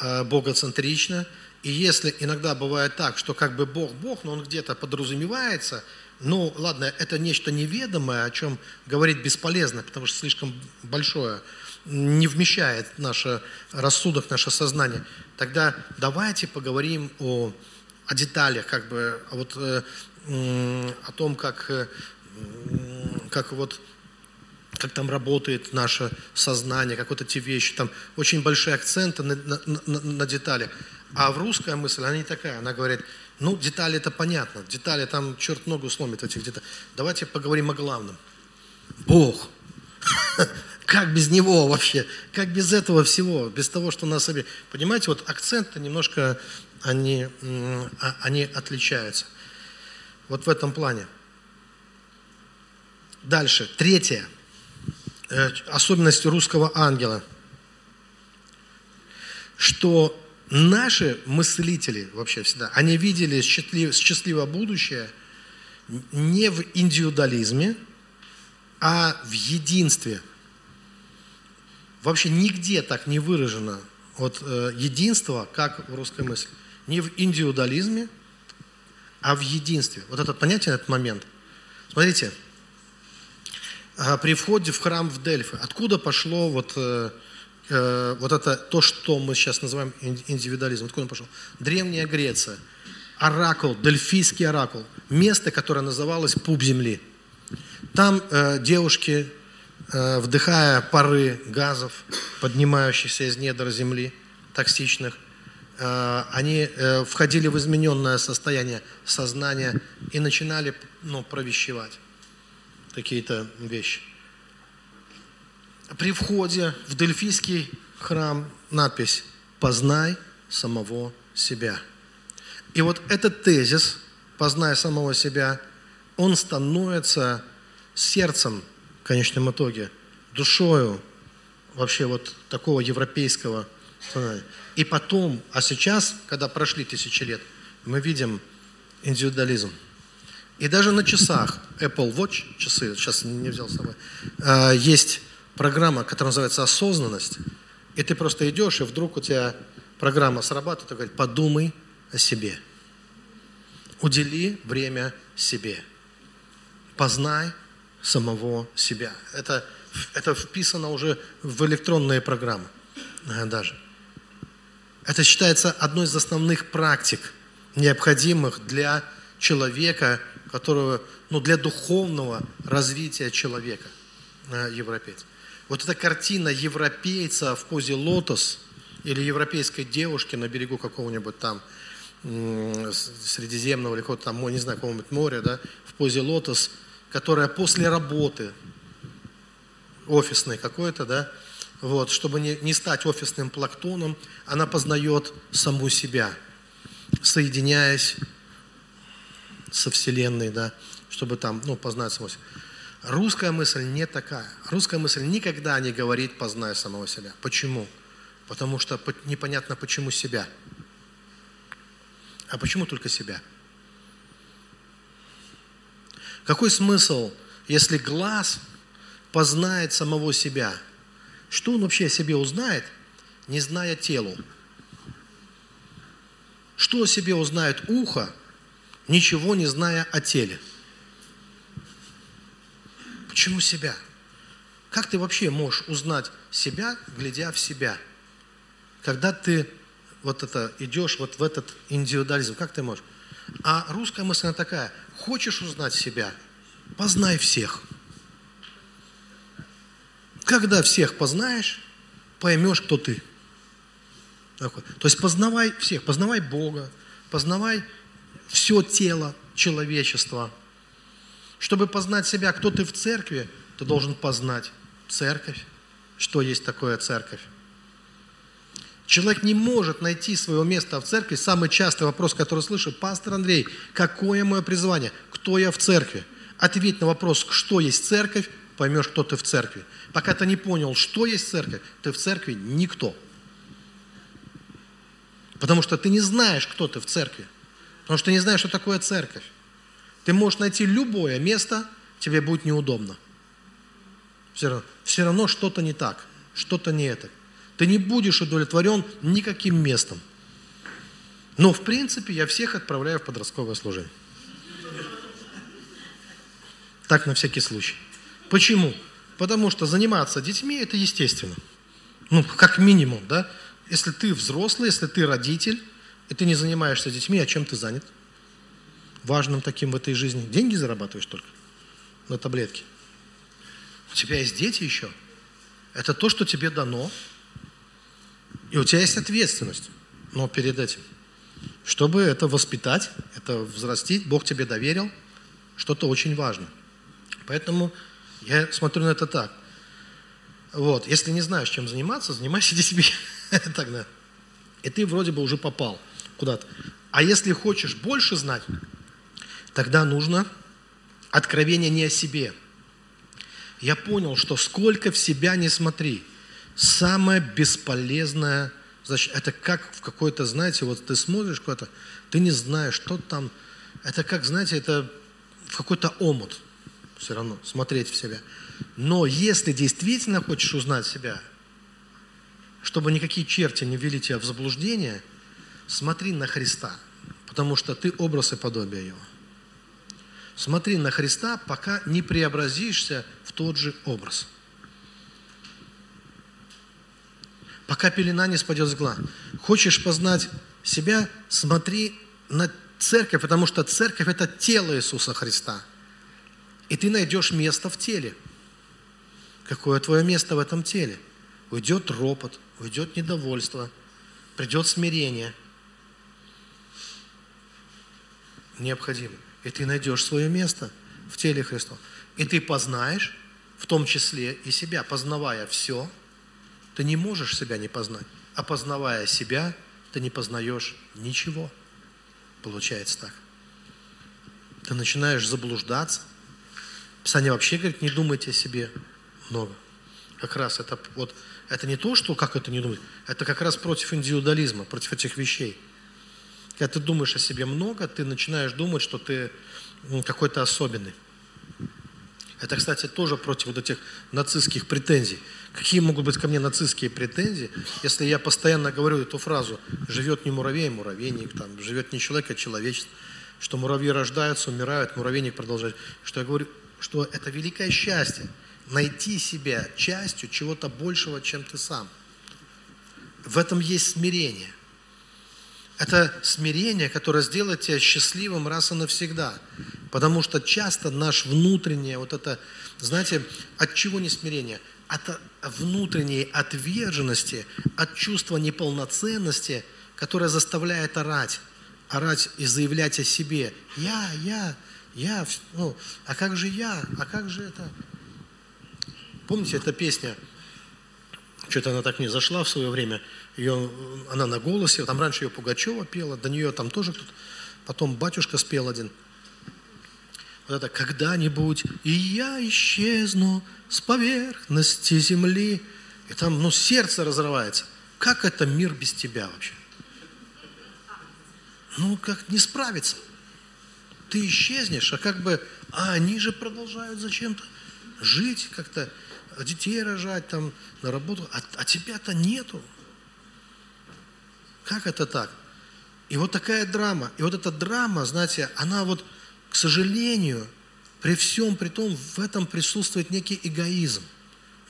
богоцентрична, и если иногда бывает так, что как бы Бог Бог, но он где-то подразумевается – ну, ладно, это нечто неведомое, о чем говорить бесполезно, потому что слишком большое, не вмещает наш рассудок, наше сознание. Тогда давайте поговорим о, о деталях, как бы, вот, э, о том, как, э, как вот как там работает наше сознание, как вот эти вещи, там очень большие акценты на, на, на, на деталях. А в русская мысль, она не такая, она говорит, ну, детали это понятно. Детали там черт ногу сломит этих деталей. Давайте поговорим о главном. Бог. Как без него вообще? Как без этого всего? Без того, что нас. Понимаете, вот акценты немножко, они, а, они отличаются. Вот в этом плане. Дальше. Третье. Э, особенность русского ангела. Что наши мыслители вообще всегда, они видели счастливое будущее не в индивидуализме, а в единстве. Вообще нигде так не выражено вот, э, единство, как в русской мысли. Не в индивидуализме, а в единстве. Вот это понятие, этот момент. Смотрите, э, при входе в храм в Дельфы, откуда пошло вот э, Э, вот это то, что мы сейчас называем индивидуализм. Откуда он пошел? Древняя Греция. Оракул, Дельфийский оракул. Место, которое называлось пуп земли. Там э, девушки, э, вдыхая пары газов, поднимающихся из недр земли, токсичных, э, они э, входили в измененное состояние сознания и начинали ну, провещевать какие-то вещи при входе в Дельфийский храм надпись «Познай самого себя». И вот этот тезис «Познай самого себя», он становится сердцем в конечном итоге, душою вообще вот такого европейского И потом, а сейчас, когда прошли тысячи лет, мы видим индивидуализм. И даже на часах Apple Watch, часы, сейчас не взял с собой, а, есть программа, которая называется осознанность, и ты просто идешь, и вдруг у тебя программа срабатывает и говорит, подумай о себе. Удели время себе. Познай самого себя. Это, это вписано уже в электронные программы э, даже. Это считается одной из основных практик, необходимых для человека, которого, ну, для духовного развития человека, э, европейца. Вот эта картина европейца в позе лотос или европейской девушки на берегу какого-нибудь там Средиземного или какого-то там, не знаю, какого-нибудь моря, да, в позе лотос, которая после работы офисной какой-то, да, вот, чтобы не, не стать офисным плактоном, она познает саму себя, соединяясь со Вселенной, да, чтобы там, ну, познать саму себя. Русская мысль не такая. Русская мысль никогда не говорит «познай самого себя». Почему? Потому что непонятно, почему себя. А почему только себя? Какой смысл, если глаз познает самого себя? Что он вообще о себе узнает, не зная телу? Что о себе узнает ухо, ничего не зная о теле? Почему себя? Как ты вообще можешь узнать себя, глядя в себя? Когда ты вот это идешь вот в этот индивидуализм, как ты можешь? А русская мысль она такая, хочешь узнать себя, познай всех. Когда всех познаешь, поймешь, кто ты. То есть познавай всех, познавай Бога, познавай все тело человечества – чтобы познать себя, кто ты в церкви, ты должен познать церковь, что есть такое церковь. Человек не может найти своего места в церкви. Самый частый вопрос, который слышу, пастор Андрей, какое мое призвание? Кто я в церкви? Ответь на вопрос, что есть церковь, поймешь, кто ты в церкви. Пока ты не понял, что есть церковь, ты в церкви никто. Потому что ты не знаешь, кто ты в церкви. Потому что ты не знаешь, что такое церковь. Ты можешь найти любое место, тебе будет неудобно. Все равно, все равно что-то не так, что-то не это. Ты не будешь удовлетворен никаким местом. Но, в принципе, я всех отправляю в подростковое служение. Так, на всякий случай. Почему? Потому что заниматься детьми – это естественно. Ну, как минимум, да? Если ты взрослый, если ты родитель, и ты не занимаешься детьми, а чем ты занят? Важным таким в этой жизни. Деньги зарабатываешь только на таблетки. У тебя есть дети еще. Это то, что тебе дано. И у тебя есть ответственность. Но перед этим. Чтобы это воспитать, это взрастить, Бог тебе доверил, что-то очень важно. Поэтому я смотрю на это так. Вот, если не знаешь, чем заниматься, занимайся детьми тогда. И ты вроде бы уже попал куда-то. А если хочешь больше знать, тогда нужно откровение не о себе. Я понял, что сколько в себя не смотри, самое бесполезное, значит, это как в какой-то, знаете, вот ты смотришь куда-то, ты не знаешь, что там, это как, знаете, это в какой-то омут все равно, смотреть в себя. Но если действительно хочешь узнать себя, чтобы никакие черти не ввели тебя в заблуждение, смотри на Христа, потому что ты образ и подобие Его. Смотри на Христа, пока не преобразишься в тот же образ. Пока пелена не спадет с глаз. Хочешь познать себя, смотри на церковь, потому что церковь – это тело Иисуса Христа – и ты найдешь место в теле. Какое твое место в этом теле? Уйдет ропот, уйдет недовольство, придет смирение. Необходимо. И ты найдешь свое место в теле Христова. И ты познаешь, в том числе и себя, познавая все, ты не можешь себя не познать. А познавая себя, ты не познаешь ничего. Получается так. Ты начинаешь заблуждаться – Писание вообще говорит, не думайте о себе много. Как раз это вот это не то, что как это не думать, это как раз против индивидуализма, против этих вещей. Когда ты думаешь о себе много, ты начинаешь думать, что ты какой-то особенный. Это, кстати, тоже против вот этих нацистских претензий. Какие могут быть ко мне нацистские претензии, если я постоянно говорю эту фразу «живет не муравей, а муравейник», там, «живет не человек, а человечество», что муравьи рождаются, умирают, муравейник продолжает. Что я говорю, что это великое счастье найти себя частью чего-то большего, чем ты сам. В этом есть смирение. Это смирение, которое сделает тебя счастливым раз и навсегда. Потому что часто наш внутреннее, вот это, знаете, от чего не смирение? От внутренней отверженности, от чувства неполноценности, которое заставляет орать, орать и заявлять о себе. Я, я, я, ну, а как же я? А как же это? Помните, эта песня, что-то она так мне зашла в свое время, ее, она на голосе, там раньше ее Пугачева пела, до нее там тоже кто-то, потом батюшка спел один. Вот это «Когда-нибудь и я исчезну с поверхности земли». И там, ну, сердце разрывается. Как это мир без тебя вообще? Ну, как не справиться? ты исчезнешь, а как бы, а они же продолжают зачем-то жить, как-то детей рожать, там, на работу, а, а тебя-то нету. Как это так? И вот такая драма. И вот эта драма, знаете, она вот, к сожалению, при всем при том, в этом присутствует некий эгоизм.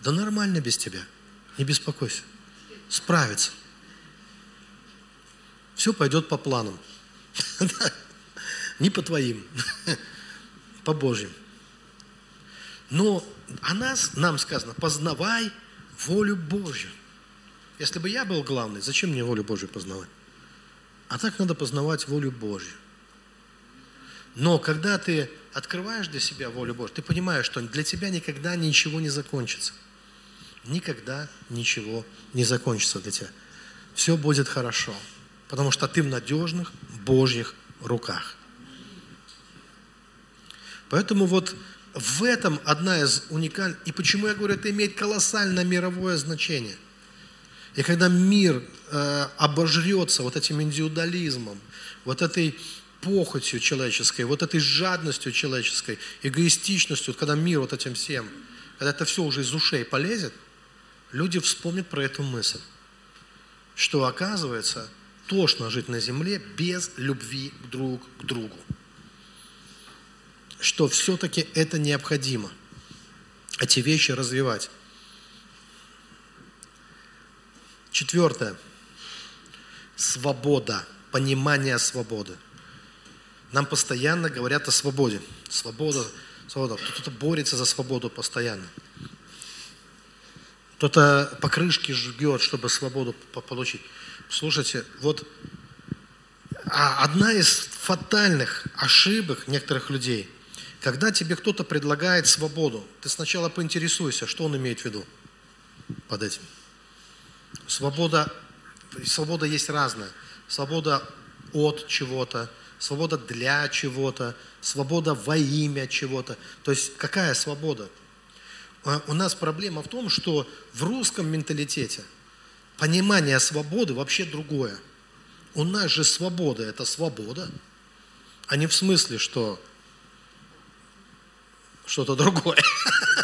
Да нормально без тебя, не беспокойся, справится. Все пойдет по планам. не по твоим, по Божьим. Но о нас, нам сказано, познавай волю Божью. Если бы я был главный, зачем мне волю Божью познавать? А так надо познавать волю Божью. Но когда ты открываешь для себя волю Божью, ты понимаешь, что для тебя никогда ничего не закончится. Никогда ничего не закончится для тебя. Все будет хорошо, потому что ты в надежных Божьих руках. Поэтому вот в этом одна из уникальных... И почему я говорю, это имеет колоссальное мировое значение. И когда мир э, обожрется вот этим индивидуализмом, вот этой похотью человеческой, вот этой жадностью человеческой, эгоистичностью, вот когда мир вот этим всем, когда это все уже из ушей полезет, люди вспомнят про эту мысль, что оказывается тошно жить на земле без любви друг к другу. Что все-таки это необходимо. Эти вещи развивать. Четвертое. Свобода. Понимание свободы. Нам постоянно говорят о свободе. Свобода, свобода. Кто-то борется за свободу постоянно. Кто-то покрышки жгет, чтобы свободу получить. Слушайте, вот а одна из фатальных ошибок некоторых людей, когда тебе кто-то предлагает свободу, ты сначала поинтересуйся, что он имеет в виду под этим. Свобода, свобода есть разная. Свобода от чего-то, свобода для чего-то, свобода во имя чего-то. То есть какая свобода? А у нас проблема в том, что в русском менталитете понимание свободы вообще другое. У нас же свобода – это свобода, а не в смысле, что что-то другое.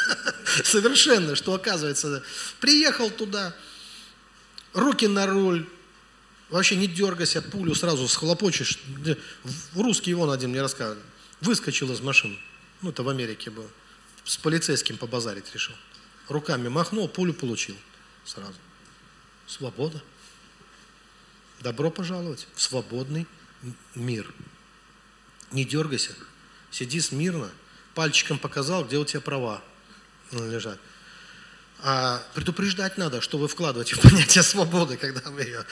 Совершенно, что оказывается, приехал туда, руки на руль, вообще не дергайся, пулю сразу схлопочешь. В русский вон один мне рассказывал, выскочил из машины. Ну, это в Америке было с полицейским побазарить решил. Руками махнул, пулю получил сразу. Свобода. Добро пожаловать в свободный мир. Не дергайся, сиди смирно, пальчиком показал, где у тебя права лежат. А предупреждать надо, что вы вкладываете в понятие свободы, когда вы ее...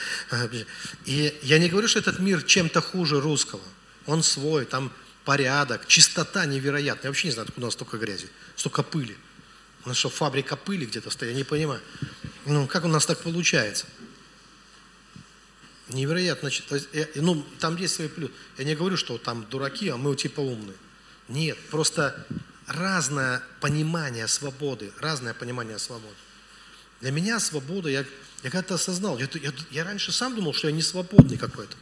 И я не говорю, что этот мир чем-то хуже русского. Он свой, там порядок, чистота невероятная. Я вообще не знаю, откуда у нас столько грязи, столько пыли. У нас что, фабрика пыли где-то стоит? Я не понимаю. Ну, как у нас так получается? Невероятно. Значит, ну, там есть свои плюсы. Я не говорю, что там дураки, а мы типа умные. Нет, просто разное понимание свободы, разное понимание свободы. Для меня свобода, я, я когда-то осознал, я, я, я раньше сам думал, что я не свободный какой-то.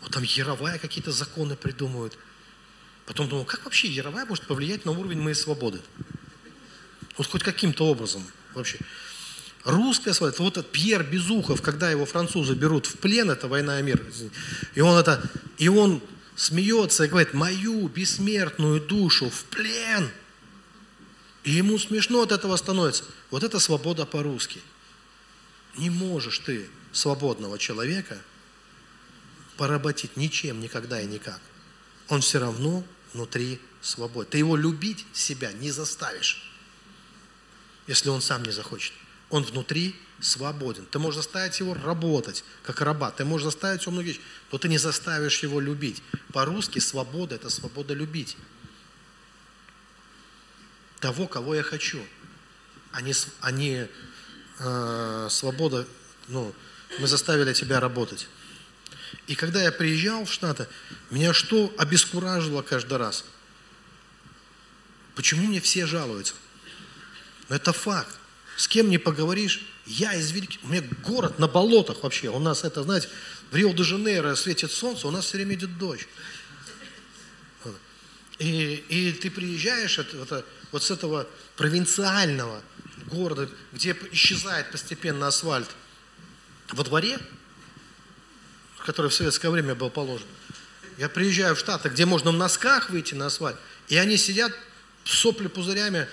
Вот там Яровая какие-то законы придумывают. Потом думал, как вообще Яровая может повлиять на уровень моей свободы? Вот хоть каким-то образом вообще. Русская свобода, вот этот Пьер Безухов, когда его французы берут в плен, это война и мир, и он это, и он смеется и говорит, мою бессмертную душу в плен. И ему смешно от этого становится. Вот это свобода по-русски. Не можешь ты свободного человека поработить ничем, никогда и никак. Он все равно внутри свободен. Ты его любить себя не заставишь, если он сам не захочет. Он внутри свободен. Ты можешь заставить его работать, как раба. Ты можешь заставить его многие вещи, но ты не заставишь его любить. По-русски свобода – это свобода любить. Того, кого я хочу. А не, а не э, свобода, ну, мы заставили тебя работать. И когда я приезжал в Штаты, меня что обескуражило каждый раз? Почему мне все жалуются? Это факт. С кем не поговоришь, я из великих... У меня город на болотах вообще. У нас это, знаете, в Рио-де-Жанейро светит солнце, у нас все время идет дождь. И, и ты приезжаешь это, это, вот с этого провинциального города, где исчезает постепенно асфальт, во дворе который в советское время был положен. Я приезжаю в Штаты, где можно в носках выйти на асфальт, и они сидят сопли пузырями,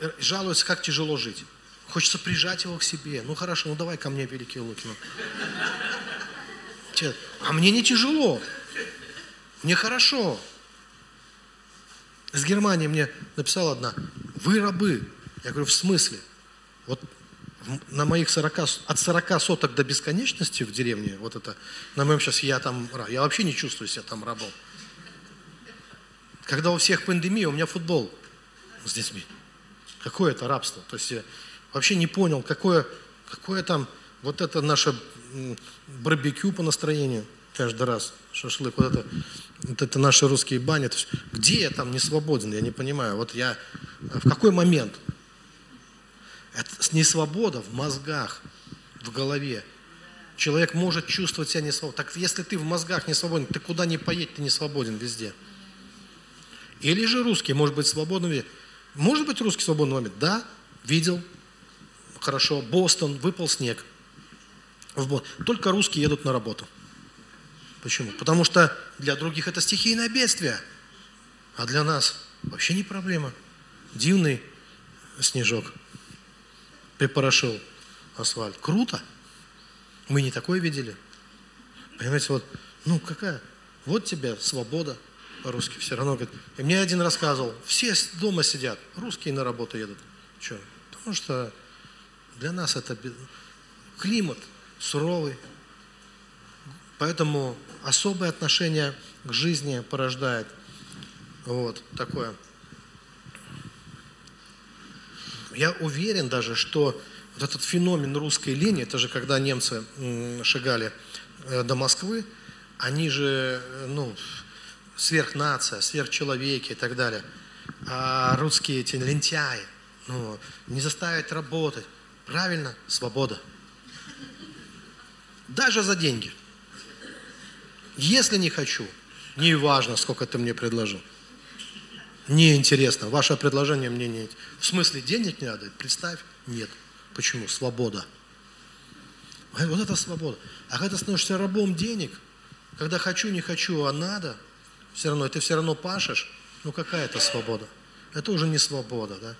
э, жалуются, как тяжело жить. Хочется прижать его к себе. Ну хорошо, ну давай ко мне, Великий Лукин. А мне не тяжело. Мне хорошо. С Германии мне написала одна, вы рабы. Я говорю, в смысле? Вот на моих 40, от 40 соток до бесконечности в деревне, вот это, на моем сейчас я там, я вообще не чувствую себя там рабом. Когда у всех пандемия, у меня футбол с детьми. Какое это рабство? То есть вообще не понял, какое, какое там вот это наше барбекю по настроению. каждый раз шашлык. Вот это, вот это наши русские бани. То есть, где я там не свободен, я не понимаю. Вот я в какой момент? Это не свобода в мозгах, в голове. Человек может чувствовать себя не свободным. Так если ты в мозгах не свободен, ты куда ни поедь, ты не свободен везде. Или же русский может быть свободным. Может быть русский свободный момент? Да, видел. Хорошо. Бостон, выпал снег. Только русские едут на работу. Почему? Потому что для других это стихийное бедствие. А для нас вообще не проблема. Дивный снежок припорошил асфальт. Круто. Мы не такое видели. Понимаете, вот, ну какая, вот тебе свобода по-русски все равно. Говорит. И мне один рассказывал, все дома сидят, русские на работу едут. Что? Потому что для нас это климат суровый. Поэтому особое отношение к жизни порождает вот такое. Я уверен даже, что вот этот феномен русской линии, это же когда немцы шагали э, до Москвы, они же, э, ну, сверхнация, сверхчеловеки и так далее. А русские эти лентяи, ну, не заставить работать. Правильно, свобода. Даже за деньги. Если не хочу, не важно, сколько ты мне предложил. Не интересно. Ваше предложение мне не... В смысле, денег не надо? Представь, нет. Почему? Свобода. Вот это свобода. А когда становишься рабом денег, когда хочу, не хочу, а надо, все равно, ты все равно пашешь, ну какая это свобода? Это уже не свобода, да?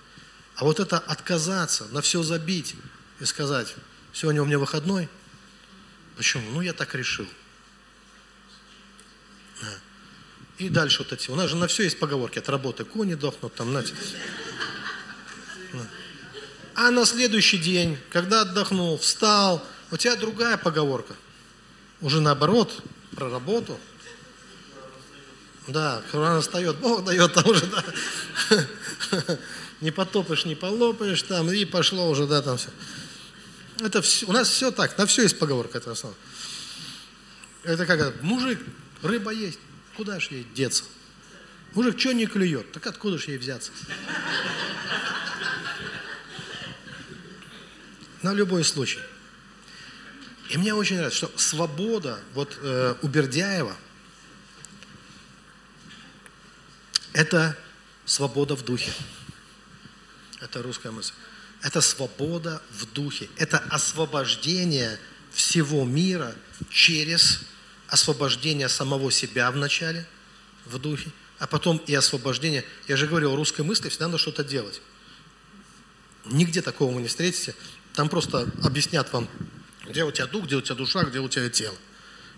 А вот это отказаться, на все забить и сказать, сегодня у меня выходной, почему? Ну я так решил. И дальше вот эти. У нас же на все есть поговорки. От работы кони дохнут, там, знаете. А на следующий день, когда отдохнул, встал, у тебя другая поговорка. Уже наоборот, про работу. Да, рано встает, Бог дает, там уже, да. Не потопишь, не полопаешь, там, и пошло уже, да, там все. Это все, у нас все так, на все есть поговорка, это основа. Это как, мужик, рыба есть, куда же ей деться? Мужик что не клюет, так откуда же ей взяться? на любой случай. И мне очень нравится, что свобода вот э, у Бердяева – это свобода в духе. Это русская мысль. Это свобода в духе. Это освобождение всего мира через освобождение самого себя вначале в духе, а потом и освобождение. Я же говорил, русской мысли всегда надо что-то делать. Нигде такого вы не встретите. Там просто объяснят вам, где у тебя дух, где у тебя душа, где у тебя тело.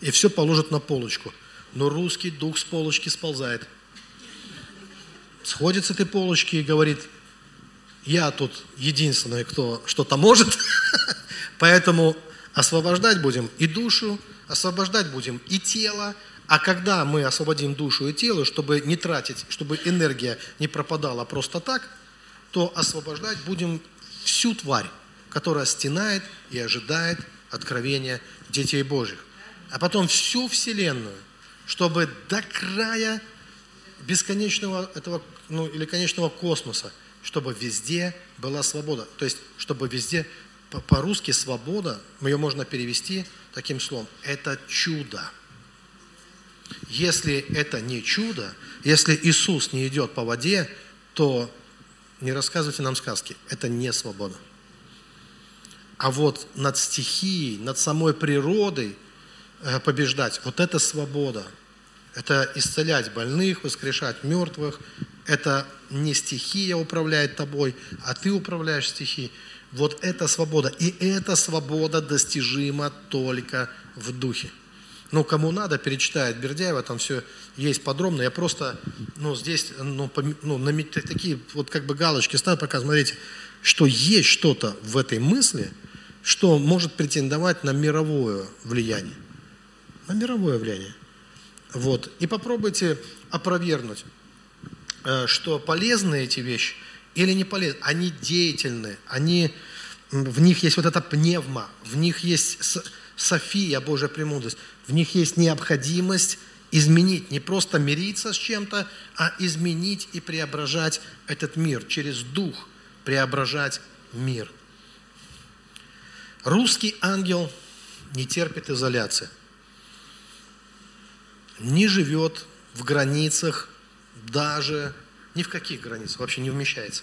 И все положат на полочку. Но русский дух с полочки сползает. Сходит с этой полочки и говорит, я тут единственный, кто что-то может, поэтому освобождать будем и душу, освобождать будем и тело, а когда мы освободим душу и тело, чтобы не тратить, чтобы энергия не пропадала просто так, то освобождать будем всю тварь которая стенает и ожидает откровения детей Божьих. А потом всю Вселенную, чтобы до края бесконечного этого, ну, или конечного космоса, чтобы везде была свобода. То есть, чтобы везде, по-русски свобода, ее можно перевести таким словом, это чудо. Если это не чудо, если Иисус не идет по воде, то не рассказывайте нам сказки, это не свобода. А вот над стихией, над самой природой э, побеждать, вот это свобода. Это исцелять больных, воскрешать мертвых. Это не стихия управляет тобой, а ты управляешь стихией. Вот это свобода. И эта свобода достижима только в духе. Ну, кому надо, перечитает Бердяева, там все есть подробно. Я просто, ну, здесь, ну, по, ну на, такие вот как бы галочки ставлю, пока смотрите, что есть что-то в этой мысли – что может претендовать на мировое влияние. На мировое влияние. Вот. И попробуйте опровергнуть, э, что полезны эти вещи или не полезны. Они деятельны, они, в них есть вот эта пневма, в них есть София, Божья премудрость, В них есть необходимость изменить, не просто мириться с чем-то, а изменить и преображать этот мир, через дух преображать мир. Русский ангел не терпит изоляции, не живет в границах, даже ни в каких границах, вообще не вмещается.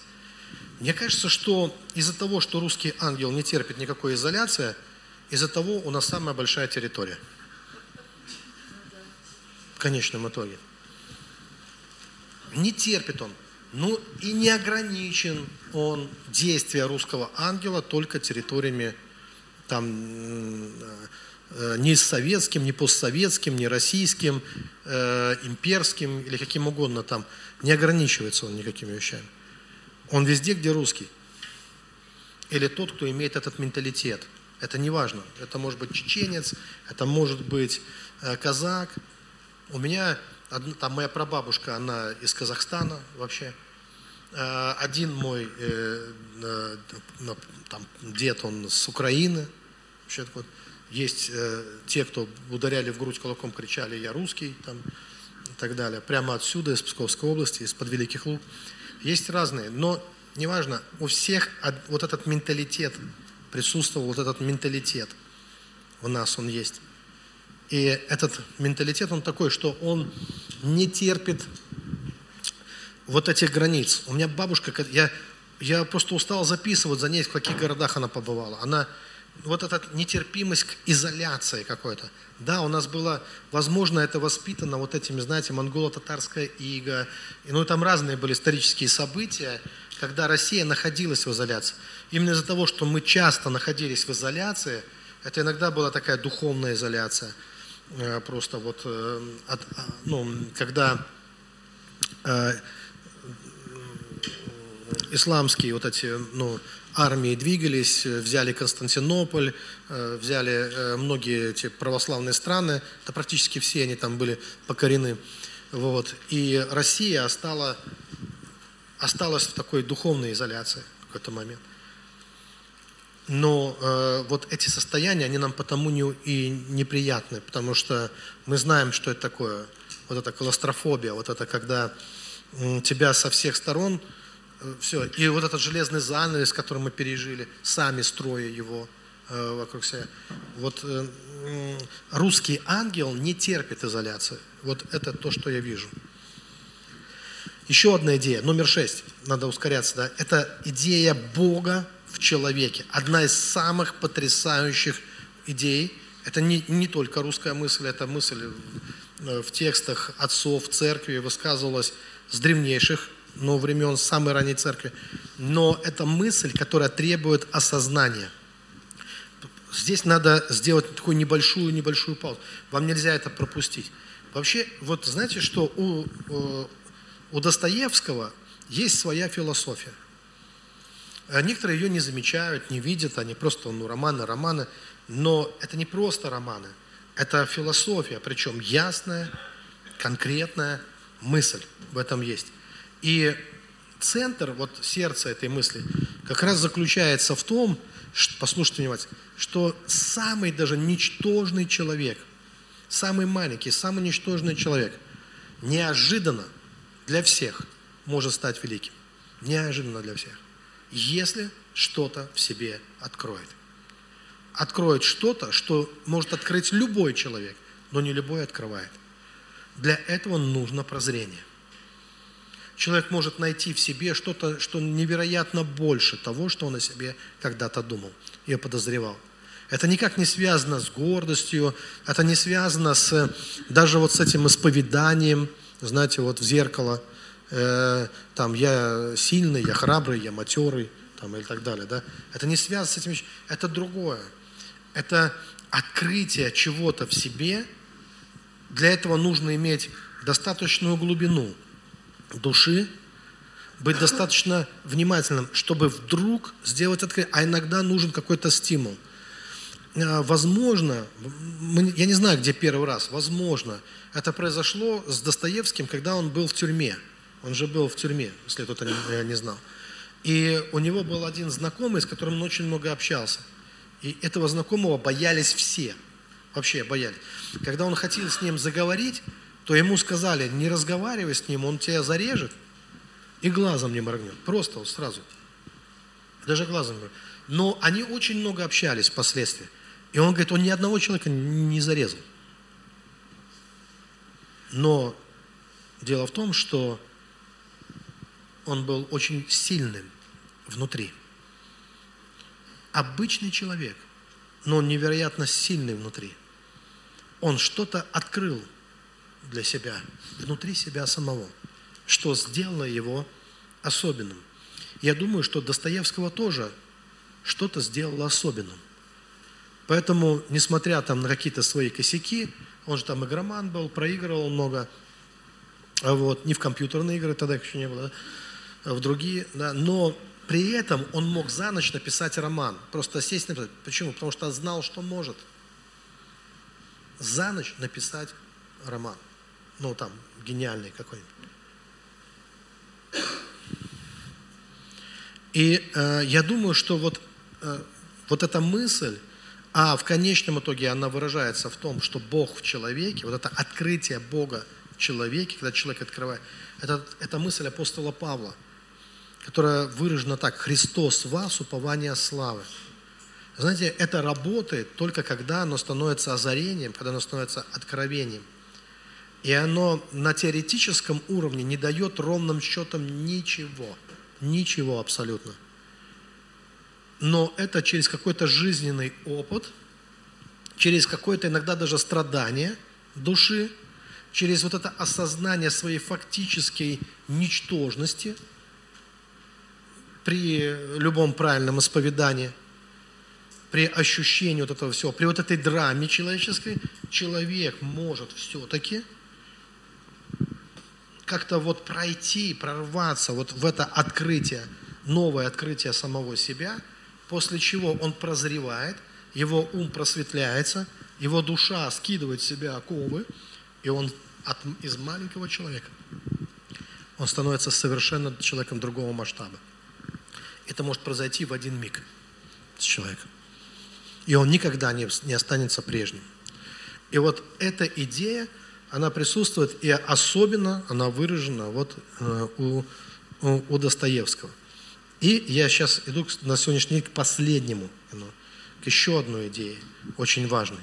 Мне кажется, что из-за того, что русский ангел не терпит никакой изоляции, из-за того у нас самая большая территория – конечном итоге. Не терпит он. Ну и не ограничен он действия русского ангела только территориями там ни советским, ни постсоветским, ни российским, э, имперским или каким угодно там. Не ограничивается он никакими вещами. Он везде, где русский. Или тот, кто имеет этот менталитет. Это не важно. Это может быть чеченец, это может быть э, казак, у меня, там моя прабабушка, она из Казахстана вообще. Э, один мой э, там, дед, он с Украины. Вообще, вот, есть э, те, кто ударяли в грудь кулаком, кричали «я русский» там, и так далее. Прямо отсюда, из Псковской области, из-под Великих Луг. Есть разные, но неважно, у всех вот этот менталитет присутствовал, вот этот менталитет у нас он есть. И этот менталитет, он такой, что он не терпит вот этих границ. У меня бабушка, я, я просто устал записывать за ней, в каких городах она побывала. Она, вот эта нетерпимость к изоляции какой-то. Да, у нас было, возможно, это воспитано вот этими, знаете, монголо-татарская ига. И, ну, там разные были исторические события, когда Россия находилась в изоляции. Именно из-за того, что мы часто находились в изоляции, это иногда была такая духовная изоляция – Э, просто вот, э, от, а, ну, когда э, исламские вот эти, ну, армии двигались, взяли Константинополь, взяли многие эти православные страны, да практически все они там были покорены. Вот. И Россия остала, осталась в такой духовной изоляции в какой-то момент. Но э, вот эти состояния, они нам потому не, и неприятны, потому что мы знаем, что это такое. Вот это клаустрофобия, вот это когда э, тебя со всех сторон, э, все, и вот этот железный занавес, который мы пережили, сами строя его э, вокруг себя. Вот э, русский ангел не терпит изоляции. Вот это то, что я вижу. Еще одна идея, номер шесть, надо ускоряться, да, это идея Бога в человеке. Одна из самых потрясающих идей. Это не, не только русская мысль, это мысль э, в текстах отцов церкви высказывалась с древнейших но времен самой ранней церкви. Но это мысль, которая требует осознания. Здесь надо сделать такую небольшую-небольшую паузу. Вам нельзя это пропустить. Вообще, вот знаете, что у, э, у Достоевского есть своя философия. А некоторые ее не замечают, не видят, они просто, ну, романы, романы. Но это не просто романы, это философия, причем ясная, конкретная мысль в этом есть. И центр, вот сердце этой мысли, как раз заключается в том, что, послушайте внимательно, что самый даже ничтожный человек, самый маленький, самый ничтожный человек, неожиданно для всех может стать великим. Неожиданно для всех если что-то в себе откроет. Откроет что-то, что может открыть любой человек, но не любой открывает. Для этого нужно прозрение. Человек может найти в себе что-то, что невероятно больше того, что он о себе когда-то думал и подозревал. Это никак не связано с гордостью, это не связано с, даже вот с этим исповеданием, знаете, вот в зеркало – э, там, я сильный, я храбрый, я матерый, там, и так далее. Да? Это не связано с этим, это другое. Это открытие чего-то в себе. Для этого нужно иметь достаточную глубину души, быть достаточно внимательным, чтобы вдруг сделать открытие. А иногда нужен какой-то стимул. Э, возможно, я не знаю, где первый раз, возможно, это произошло с Достоевским, когда он был в тюрьме. Он же был в тюрьме, если кто-то не знал. И у него был один знакомый, с которым он очень много общался. И этого знакомого боялись все. Вообще боялись. Когда он хотел с ним заговорить, то ему сказали, не разговаривай с ним, он тебя зарежет и глазом не моргнет. Просто вот сразу. Даже глазом не. Но они очень много общались впоследствии. И он говорит, он ни одного человека не зарезал. Но дело в том, что он был очень сильным внутри. Обычный человек, но он невероятно сильный внутри. Он что-то открыл для себя, внутри себя самого, что сделало его особенным. Я думаю, что Достоевского тоже что-то сделало особенным. Поэтому, несмотря там на какие-то свои косяки, он же там игроман был, проигрывал много, а вот, не в компьютерные игры тогда еще не было, а в другие, да, но при этом он мог за ночь написать роман, просто сесть написать. Почему? Потому что знал, что может. За ночь написать роман. Ну, там, гениальный какой-нибудь. И э, я думаю, что вот, э, вот эта мысль, а в конечном итоге она выражается в том, что Бог в человеке, вот это открытие Бога в человеке, когда человек открывает, это, это мысль апостола Павла, которая выражена так, Христос вас, упование славы. Знаете, это работает только когда оно становится озарением, когда оно становится откровением. И оно на теоретическом уровне не дает ровным счетом ничего. Ничего абсолютно. Но это через какой-то жизненный опыт, через какое-то иногда даже страдание души, через вот это осознание своей фактической ничтожности при любом правильном исповедании, при ощущении вот этого всего, при вот этой драме человеческой, человек может все-таки – как-то вот пройти, прорваться вот в это открытие, новое открытие самого себя, после чего он прозревает, его ум просветляется, его душа скидывает с себя оковы, и он от, из маленького человека, он становится совершенно человеком другого масштаба. Это может произойти в один миг с человеком. И он никогда не, не останется прежним. И вот эта идея – она присутствует, и особенно она выражена вот э, у, у Достоевского. И я сейчас иду на сегодняшний день к последнему, к еще одной идее, очень важной,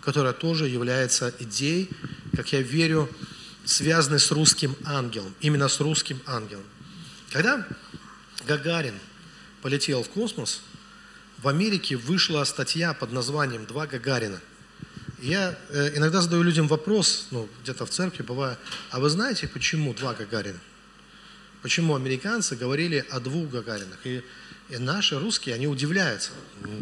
которая тоже является идеей, как я верю, связанной с русским ангелом, именно с русским ангелом. Когда Гагарин полетел в космос, в Америке вышла статья под названием «Два Гагарина». Я э, иногда задаю людям вопрос, ну, где-то в церкви бываю, а вы знаете, почему два Гагарина? Почему американцы говорили о двух Гагаринах? И, и наши русские, они удивляются,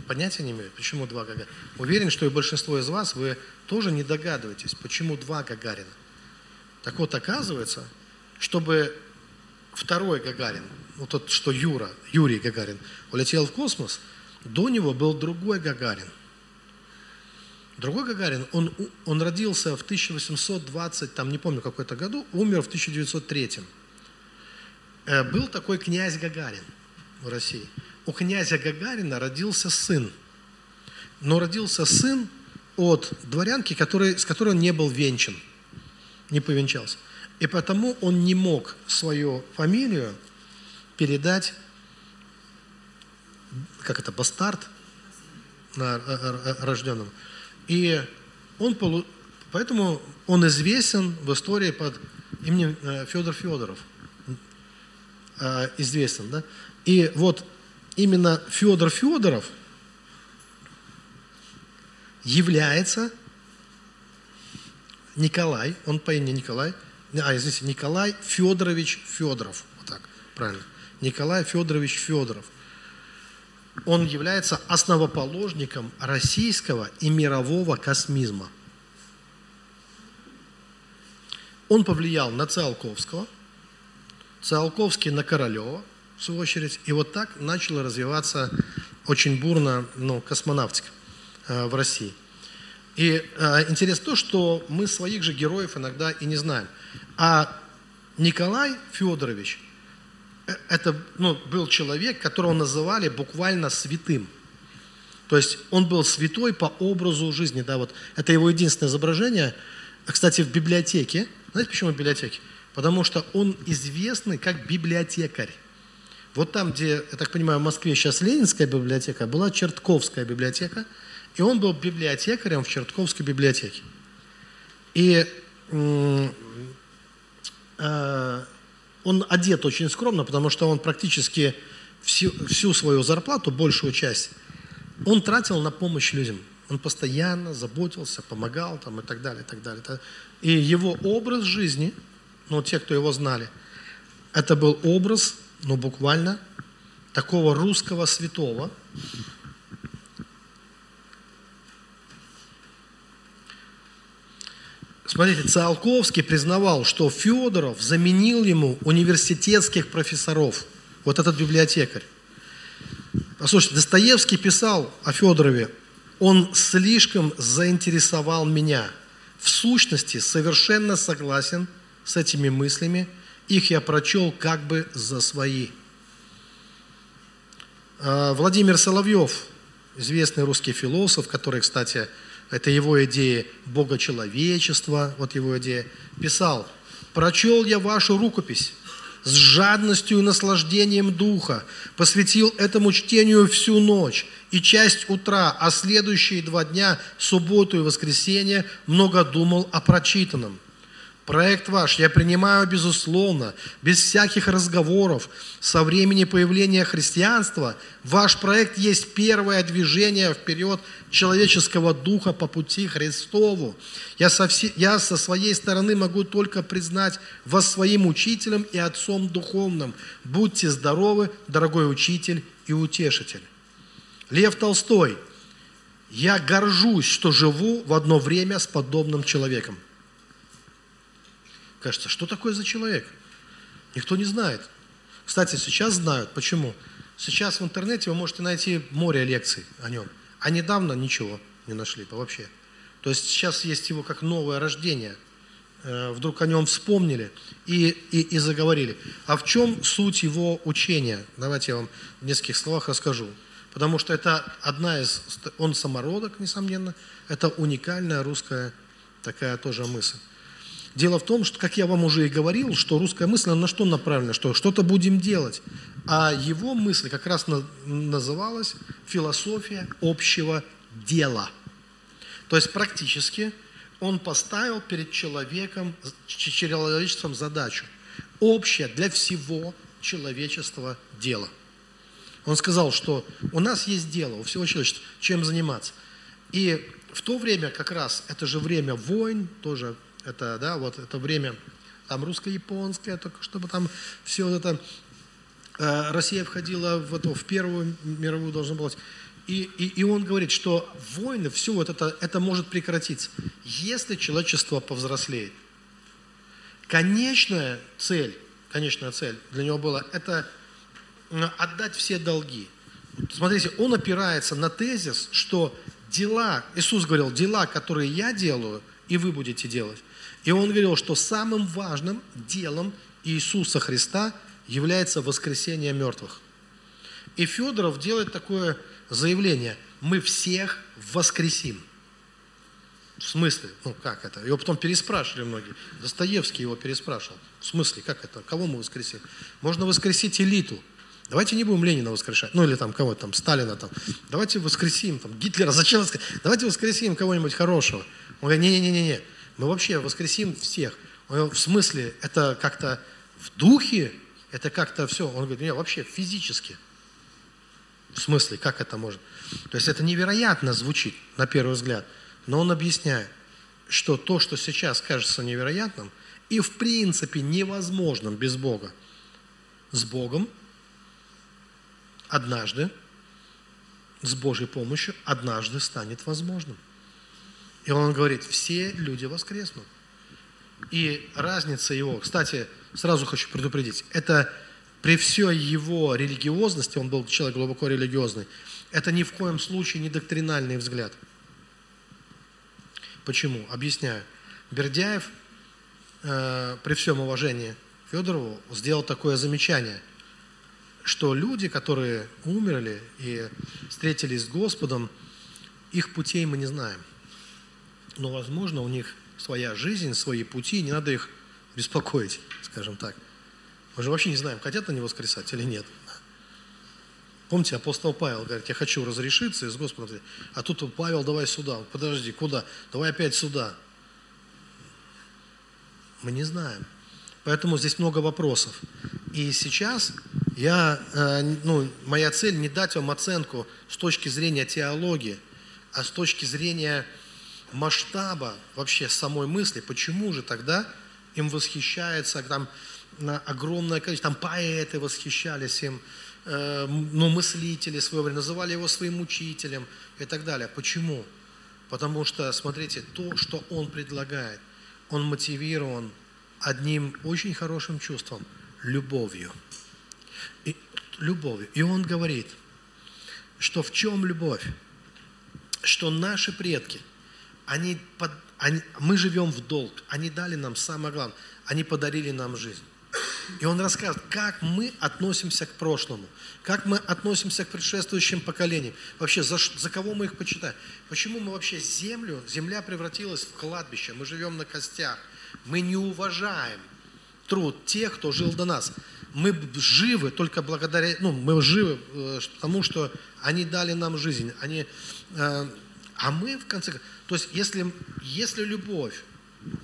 понятия не имеют, почему два Гагарина. Уверен, что и большинство из вас, вы тоже не догадываетесь, почему два Гагарина. Так вот, оказывается, чтобы второй Гагарин, вот тот, что Юра, Юрий Гагарин, улетел в космос, до него был другой Гагарин – Другой Гагарин, он, он родился в 1820, там не помню какой-то году, умер в 1903. Э, был такой князь Гагарин в России. У князя Гагарина родился сын. Но родился сын от дворянки, который, с которой он не был венчан, не повенчался. И потому он не мог свою фамилию передать, как это, бастард на рожденном. И он, полу... поэтому он известен в истории под именем э, Федор Федоров. Э, известен, да? И вот именно Федор Федоров является Николай, он по имени Николай, а, извините, Николай Федорович Федоров, вот так, правильно, Николай Федорович Федоров – он является основоположником российского и мирового космизма. Он повлиял на Циолковского, Циолковский на Королева, в свою очередь, и вот так начала развиваться очень бурно ну, космонавтика э, в России. И э, интересно то, что мы своих же героев иногда и не знаем. А Николай Федорович – это ну, был человек, которого называли буквально святым. То есть он был святой по образу жизни. Да, вот. Это его единственное изображение. Кстати, в библиотеке. Знаете, почему в библиотеке? Потому что он известный как библиотекарь. Вот там, где, я так понимаю, в Москве сейчас Ленинская библиотека, была Чертковская библиотека, и он был библиотекарем в Чертковской библиотеке. И э, он одет очень скромно, потому что он практически всю, всю свою зарплату, большую часть, он тратил на помощь людям. Он постоянно заботился, помогал там, и так далее, и так далее. И его образ жизни, ну, те, кто его знали, это был образ ну буквально такого русского святого, Смотрите, Циолковский признавал, что Федоров заменил ему университетских профессоров. Вот этот библиотекарь. Послушайте, Достоевский писал о Федорове, он слишком заинтересовал меня. В сущности, совершенно согласен с этими мыслями – их я прочел как бы за свои. А, Владимир Соловьев, известный русский философ, который, кстати, это его идея богочеловечества, вот его идея, писал, «Прочел я вашу рукопись, с жадностью и наслаждением духа, посвятил этому чтению всю ночь и часть утра, а следующие два дня, субботу и воскресенье, много думал о прочитанном. Проект ваш я принимаю безусловно, без всяких разговоров. Со времени появления христианства ваш проект есть первое движение вперед человеческого духа по пути Христову. Я со, все, я со своей стороны могу только признать вас своим учителем и отцом духовным. Будьте здоровы, дорогой учитель и утешитель. Лев Толстой. Я горжусь, что живу в одно время с подобным человеком. Кажется, что такое за человек? Никто не знает. Кстати, сейчас знают. Почему? Сейчас в интернете вы можете найти море лекций о нем. А недавно ничего не нашли вообще. То есть сейчас есть его как новое рождение. Э, вдруг о нем вспомнили и, и, и заговорили. А в чем суть его учения? Давайте я вам в нескольких словах расскажу. Потому что это одна из... Он самородок, несомненно. Это уникальная русская такая тоже мысль. Дело в том, что, как я вам уже и говорил, что русская мысль, она на что направлена? Что что-то будем делать. А его мысль как раз на, называлась философия общего дела. То есть практически он поставил перед человеком, человечеством задачу. Общее для всего человечества дело. Он сказал, что у нас есть дело, у всего человечества, чем заниматься. И в то время как раз, это же время войн, тоже это, да, вот это время, там русско-японское, только чтобы там все вот это, э, Россия входила в, эту, в Первую мировую, должна была и, и, и он говорит, что войны, все вот это, это может прекратиться, если человечество повзрослеет. Конечная цель, конечная цель для него была, это отдать все долги. Смотрите, он опирается на тезис, что дела, Иисус говорил, дела, которые я делаю, и вы будете делать. И он говорил, что самым важным делом Иисуса Христа является воскресение мертвых. И Федоров делает такое заявление, мы всех воскресим. В смысле? Ну, как это? Его потом переспрашивали многие. Достоевский его переспрашивал. В смысле? Как это? Кого мы воскресим? Можно воскресить элиту. Давайте не будем Ленина воскрешать. Ну, или там кого-то там, Сталина там. Давайте воскресим там, Гитлера. Зачем воскресим? Давайте воскресим кого-нибудь хорошего. Он говорит, не-не-не-не. Мы вообще воскресим всех. В смысле, это как-то в духе, это как-то все. Он говорит, нет, вообще физически. В смысле, как это может? То есть это невероятно звучит на первый взгляд. Но он объясняет, что то, что сейчас кажется невероятным, и в принципе невозможным без Бога, с Богом однажды, с Божьей помощью, однажды станет возможным. И он говорит, все люди воскреснут. И разница его, кстати, сразу хочу предупредить, это при всей его религиозности, он был человек глубоко религиозный, это ни в коем случае не доктринальный взгляд. Почему? Объясняю. Бердяев, э, при всем уважении Федорову, сделал такое замечание. что люди, которые умерли и встретились с Господом, их путей мы не знаем. Но, возможно, у них своя жизнь, свои пути, не надо их беспокоить, скажем так. Мы же вообще не знаем, хотят они воскресать или нет. Помните, апостол Павел говорит, я хочу разрешиться и с Господом. А тут Павел, давай сюда. Подожди, куда? Давай опять сюда. Мы не знаем. Поэтому здесь много вопросов. И сейчас я, э, ну, моя цель не дать вам оценку с точки зрения теологии, а с точки зрения масштаба вообще самой мысли, почему же тогда им восхищается там огромное количество, там поэты восхищались им, э, ну, мыслители свое время, называли его своим учителем и так далее. Почему? Потому что, смотрите, то, что он предлагает, он мотивирован одним очень хорошим чувством – любовью. И, любовью. И он говорит, что в чем любовь? Что наши предки, они, под, они, мы живем в долг, они дали нам самое главное, они подарили нам жизнь. И он рассказывает, как мы относимся к прошлому, как мы относимся к предшествующим поколениям, вообще за, за кого мы их почитаем, почему мы вообще землю, земля превратилась в кладбище, мы живем на костях, мы не уважаем труд тех, кто жил до нас. Мы живы только благодаря, ну, мы живы э, потому, что они дали нам жизнь, они, э, а мы в конце концов, то есть если, если любовь,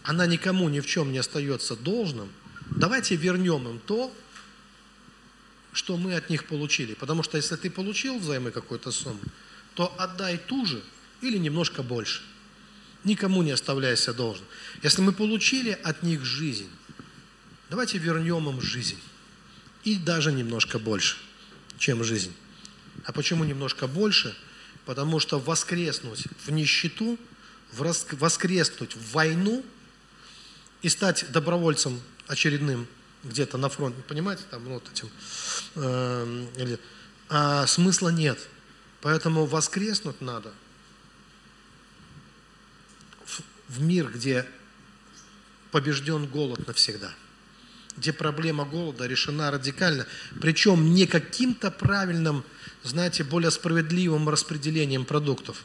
она никому ни в чем не остается должным, давайте вернем им то, что мы от них получили. Потому что если ты получил взаймы какую-то сумму, то отдай ту же или немножко больше. Никому не оставляйся должен. Если мы получили от них жизнь, давайте вернем им жизнь. И даже немножко больше, чем жизнь. А почему немножко больше? Потому что воскреснуть в нищету, воскреснуть в войну и стать добровольцем очередным где-то на фронте, понимаете, там ну, вот этим, э, или, а смысла нет. Поэтому воскреснуть надо в, в мир, где побежден голод навсегда, где проблема голода решена радикально, причем не каким-то правильным, знаете, более справедливым распределением продуктов,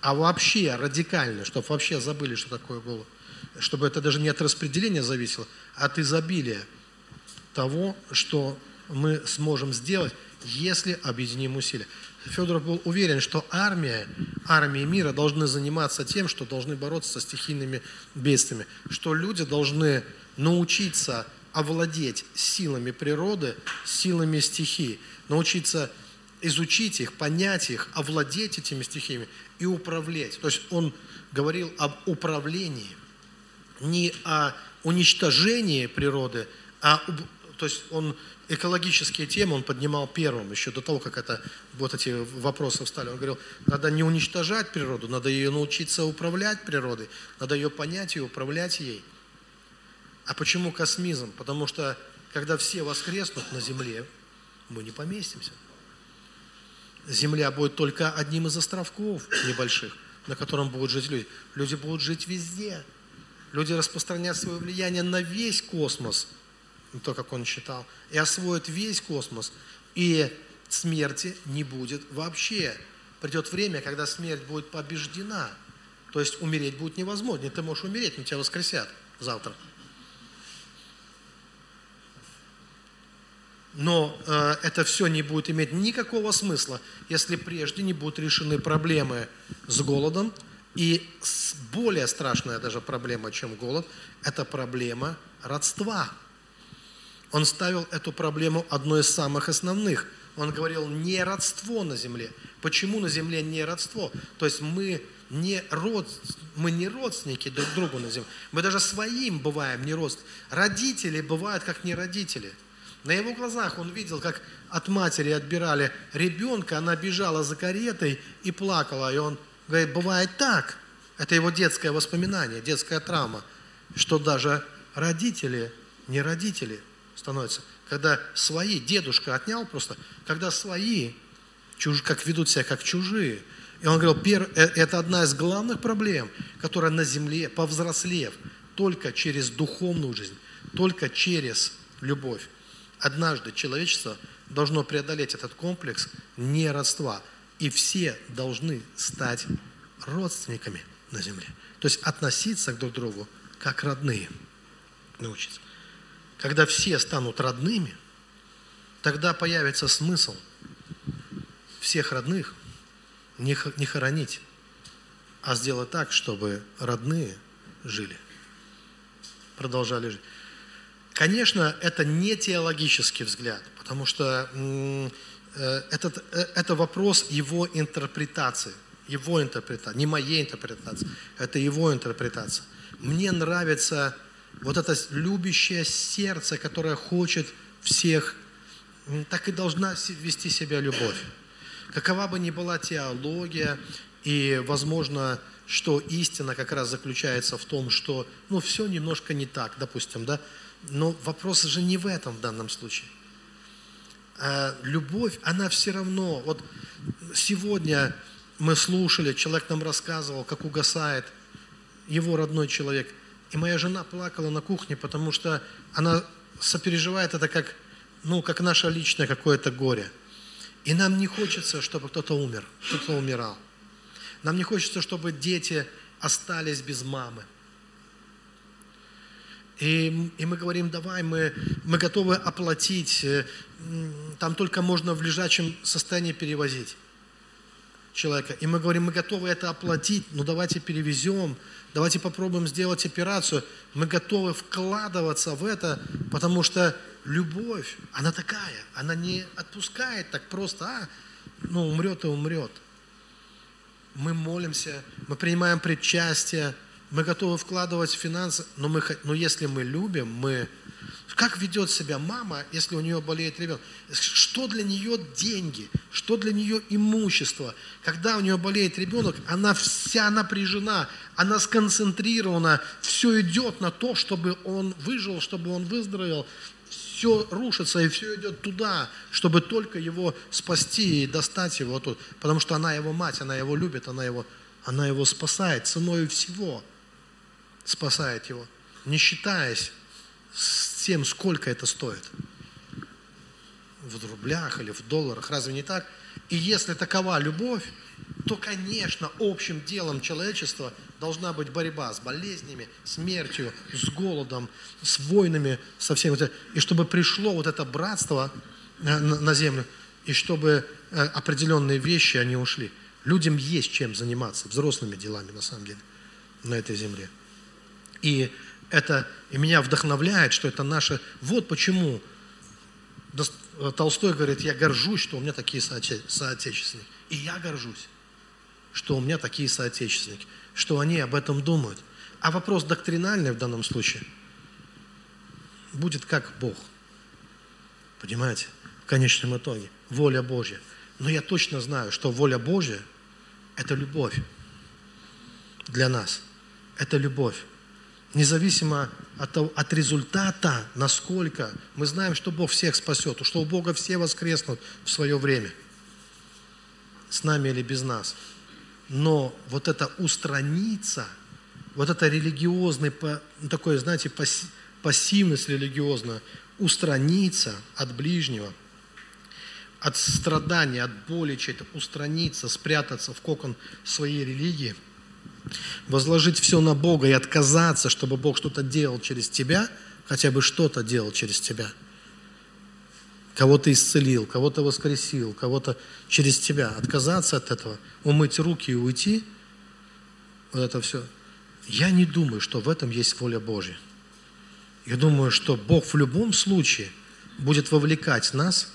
а вообще радикально, чтобы вообще забыли, что такое голод чтобы это даже не от распределения зависело, а от изобилия того, что мы сможем сделать, если объединим усилия. Федор был уверен, что армия, армии мира должны заниматься тем, что должны бороться со стихийными бедствиями, что люди должны научиться овладеть силами природы, силами стихии, научиться изучить их, понять их, овладеть этими стихиями и управлять. То есть он говорил об управлении – не о уничтожении природы, а то есть он экологические темы он поднимал первым, еще до того, как это, вот эти вопросы встали. Он говорил, надо не уничтожать природу, надо ее научиться управлять природой, надо ее понять и управлять ей. А почему космизм? Потому что, когда все воскреснут на Земле, мы не поместимся. Земля будет только одним из островков небольших, на котором будут жить люди. Люди будут жить везде – Люди распространят свое влияние на весь космос, то, как он считал, и освоят весь космос. И смерти не будет вообще. Придет время, когда смерть будет побеждена. То есть умереть будет невозможно. Ты можешь умереть, но тебя воскресят завтра. Но э, это все не будет иметь никакого смысла, если прежде не будут решены проблемы с голодом, и более страшная даже проблема, чем голод, это проблема родства. Он ставил эту проблему одной из самых основных. Он говорил, не родство на земле. Почему на земле не родство? То есть мы не, род, мы не родственники друг другу на земле. Мы даже своим бываем не родственники. Родители бывают как не родители. На его глазах он видел, как от матери отбирали ребенка, она бежала за каретой и плакала, и он Говорит, бывает так. Это его детское воспоминание, детская травма, что даже родители, не родители становятся. Когда свои, дедушка отнял просто, когда свои, чуж, как ведут себя как чужие. И он говорил, пер, э, это одна из главных проблем, которая на земле, повзрослев, только через духовную жизнь, только через любовь. Однажды человечество должно преодолеть этот комплекс неродства. И все должны стать родственниками на земле. То есть относиться друг к другу как родные. Научиться. Когда все станут родными, тогда появится смысл всех родных не хоронить, а сделать так, чтобы родные жили, продолжали жить. Конечно, это не теологический взгляд, потому что э, этот, э, это вопрос его интерпретации, его интерпретации, не моей интерпретации, это его интерпретация. Мне нравится вот это любящее сердце, которое хочет всех, так и должна вести себя любовь. Какова бы ни была теология, и, возможно, что истина как раз заключается в том, что, ну, все немножко не так, допустим, да, но вопрос же не в этом в данном случае. А любовь, она все равно, вот сегодня мы слушали, человек нам рассказывал, как угасает его родной человек. И моя жена плакала на кухне, потому что она сопереживает это как, ну, как наше личное какое-то горе. И нам не хочется, чтобы кто-то умер, кто-то умирал. Нам не хочется, чтобы дети остались без мамы. И, и мы говорим, давай, мы, мы готовы оплатить, э, там только можно в лежачем состоянии перевозить человека. И мы говорим, мы готовы это оплатить, ну давайте перевезем, давайте попробуем сделать операцию. Мы готовы вкладываться в это, потому что любовь, она такая, она не отпускает так просто, а, ну умрет и умрет. Мы молимся, мы принимаем причастие, мы готовы вкладывать финансы, но, мы, но если мы любим, мы... Как ведет себя мама, если у нее болеет ребенок? Что для нее деньги? Что для нее имущество? Когда у нее болеет ребенок, она вся напряжена, она сконцентрирована, все идет на то, чтобы он выжил, чтобы он выздоровел. Все рушится и все идет туда, чтобы только его спасти и достать его тут. Потому что она его мать, она его любит, она его, она его спасает ценой всего спасает его, не считаясь с тем, сколько это стоит. В рублях или в долларах, разве не так? И если такова любовь, то, конечно, общим делом человечества должна быть борьба с болезнями, смертью, с голодом, с войнами, со всем этим. И чтобы пришло вот это братство э, на землю, и чтобы э, определенные вещи, они ушли. Людям есть чем заниматься, взрослыми делами, на самом деле, на этой земле. И это и меня вдохновляет, что это наше... Вот почему Толстой говорит, я горжусь, что у меня такие соотече... соотечественники. И я горжусь, что у меня такие соотечественники, что они об этом думают. А вопрос доктринальный в данном случае будет как Бог. Понимаете? В конечном итоге. Воля Божья. Но я точно знаю, что воля Божья – это любовь для нас. Это любовь независимо от, от результата, насколько мы знаем, что Бог всех спасет, что у Бога все воскреснут в свое время, с нами или без нас. Но вот это устраниться, вот это религиозный, такое, знаете, пассивность религиозная, устраниться от ближнего, от страдания, от боли чьей-то, устраниться, спрятаться в кокон своей религии – возложить все на Бога и отказаться, чтобы Бог что-то делал через тебя, хотя бы что-то делал через тебя. Кого-то исцелил, кого-то воскресил, кого-то через тебя. Отказаться от этого, умыть руки и уйти, вот это все. Я не думаю, что в этом есть воля Божья. Я думаю, что Бог в любом случае будет вовлекать нас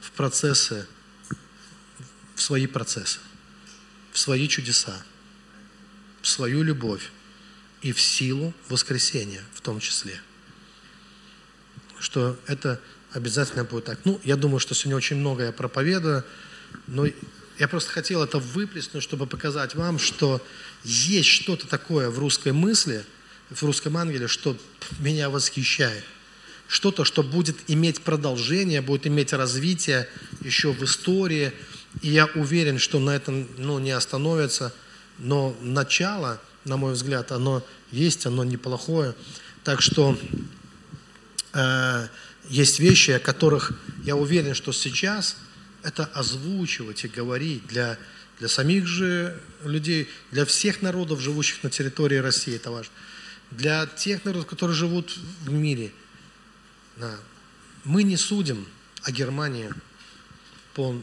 в процессы, в свои процессы, в свои чудеса свою любовь и в силу воскресения в том числе. Что это обязательно будет так. Ну, я думаю, что сегодня очень много я проповедую, но я просто хотел это выплеснуть, чтобы показать вам, что есть что-то такое в русской мысли, в русском ангеле, что меня восхищает. Что-то, что будет иметь продолжение, будет иметь развитие еще в истории. И я уверен, что на этом ну, не остановится – но начало, на мой взгляд, оно есть, оно неплохое. Так что э, есть вещи, о которых я уверен, что сейчас это озвучивать и говорить для, для самих же людей, для всех народов, живущих на территории России, это важно. Для тех народов, которые живут в мире. Да. Мы не судим о Германии по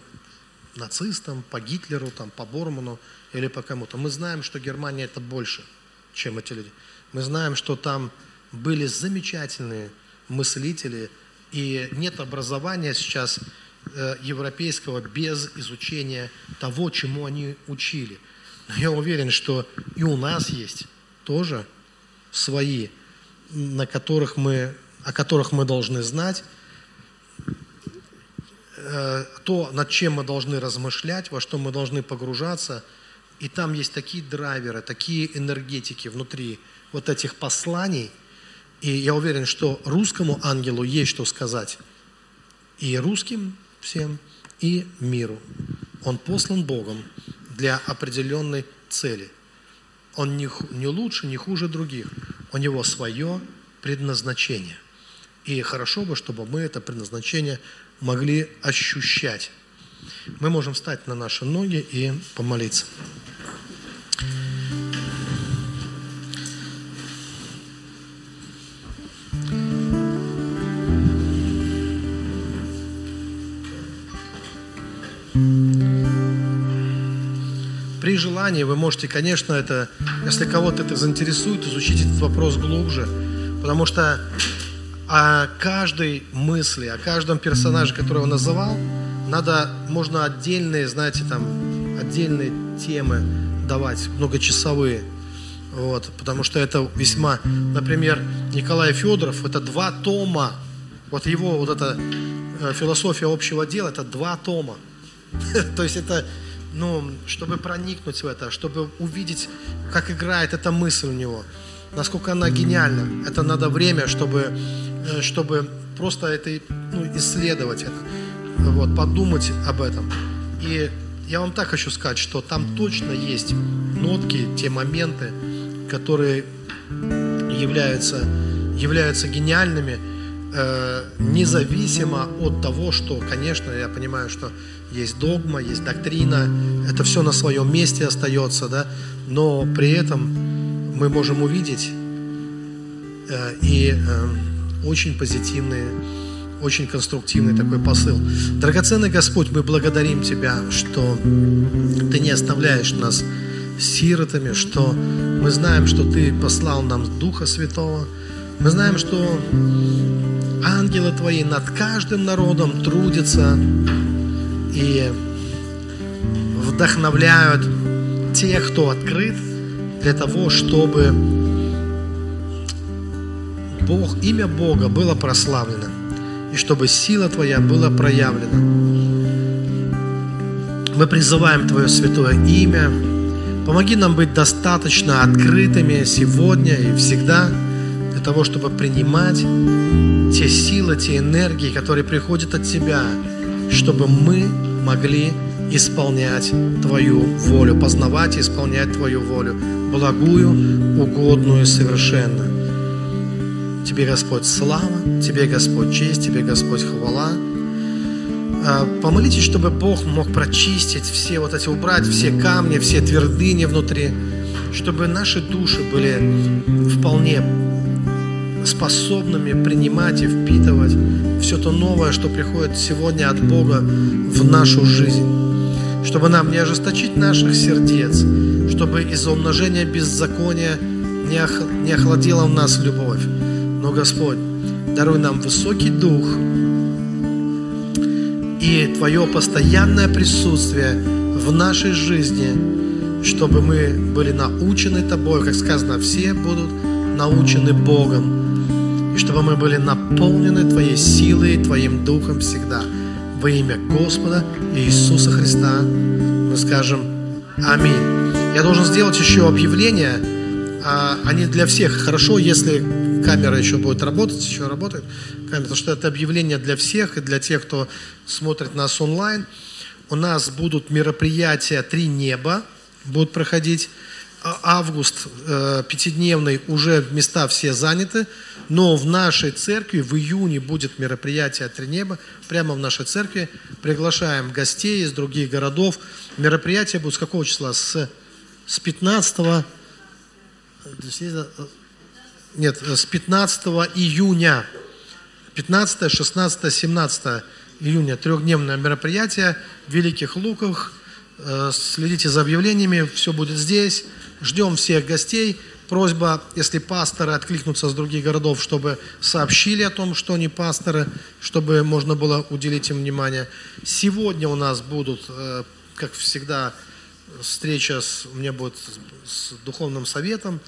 нацистам, по Гитлеру, там, по Борману или по кому-то. Мы знаем, что Германия это больше, чем эти люди. Мы знаем, что там были замечательные мыслители, и нет образования сейчас э, европейского без изучения того, чему они учили. Но я уверен, что и у нас есть тоже свои, на которых мы, о которых мы должны знать, э, то, над чем мы должны размышлять, во что мы должны погружаться. И там есть такие драйверы, такие энергетики внутри вот этих посланий – и я уверен, что русскому ангелу есть что сказать и русским всем, и миру. Он послан Богом для определенной цели. Он не, не лучше, не хуже других. У него свое предназначение. И хорошо бы, чтобы мы это предназначение могли ощущать. Мы можем встать на наши ноги и помолиться. При желании вы можете, конечно, это, если кого-то это заинтересует, изучить этот вопрос глубже, потому что о каждой мысли, о каждом персонаже, которого называл, надо, можно отдельные, знаете, там, отдельные темы давать, многочасовые. Вот, потому что это весьма, например, Николай Федоров, это два тома, вот его вот эта э, философия общего дела, это два тома. То есть это ну, чтобы проникнуть в это, чтобы увидеть, как играет эта мысль у него, насколько она гениальна. Это надо время, чтобы, э, чтобы просто это ну, исследовать это, вот, подумать об этом. И я вам так хочу сказать, что там точно есть нотки, те моменты, которые являются, являются гениальными, э, независимо от того, что, конечно, я понимаю, что есть догма, есть доктрина, это все на своем месте остается, да, но при этом мы можем увидеть э, и э, очень позитивный, очень конструктивный такой посыл. Драгоценный Господь, мы благодарим Тебя, что Ты не оставляешь нас сиротами, что мы знаем, что Ты послал нам Духа Святого, мы знаем, что ангелы Твои над каждым народом трудятся, и вдохновляют тех, кто открыт, для того, чтобы Бог, имя Бога было прославлено, и чтобы сила Твоя была проявлена. Мы призываем Твое святое имя. Помоги нам быть достаточно открытыми сегодня и всегда для того, чтобы принимать те силы, те энергии, которые приходят от Тебя, чтобы мы могли исполнять Твою волю, познавать и исполнять Твою волю, благую, угодную, совершенно. Тебе, Господь, слава, Тебе, Господь, честь, Тебе, Господь, хвала. А, помолитесь, чтобы Бог мог прочистить все вот эти, убрать все камни, все твердыни внутри, чтобы наши души были вполне способными принимать и впитывать все то новое, что приходит сегодня от Бога в нашу жизнь. Чтобы нам не ожесточить наших сердец, чтобы из-за умножения беззакония не, ох, не охладила в нас любовь. Но, Господь, даруй нам высокий дух и Твое постоянное присутствие в нашей жизни, чтобы мы были научены Тобой, как сказано, все будут научены Богом и чтобы мы были наполнены Твоей силой и Твоим Духом всегда. Во имя Господа Иисуса Христа мы скажем Аминь. Я должен сделать еще объявление. А, они для всех. Хорошо, если камера еще будет работать, еще работает камера, потому что это объявление для всех и для тех, кто смотрит нас онлайн. У нас будут мероприятия «Три неба» будут проходить. А, август э, пятидневный, уже места все заняты но в нашей церкви в июне будет мероприятие «Три неба», прямо в нашей церкви. Приглашаем гостей из других городов. Мероприятие будет с какого числа? С, с 15 нет, с 15 июня. 15, 16, 17 июня трехдневное мероприятие в Великих Луках. Э, следите за объявлениями, все будет здесь. Ждем всех гостей. Просьба, если пасторы откликнутся с других городов, чтобы сообщили о том, что они пасторы, чтобы можно было уделить им внимание. Сегодня у нас будут, э, как всегда, встреча с, у меня будет с духовным советом.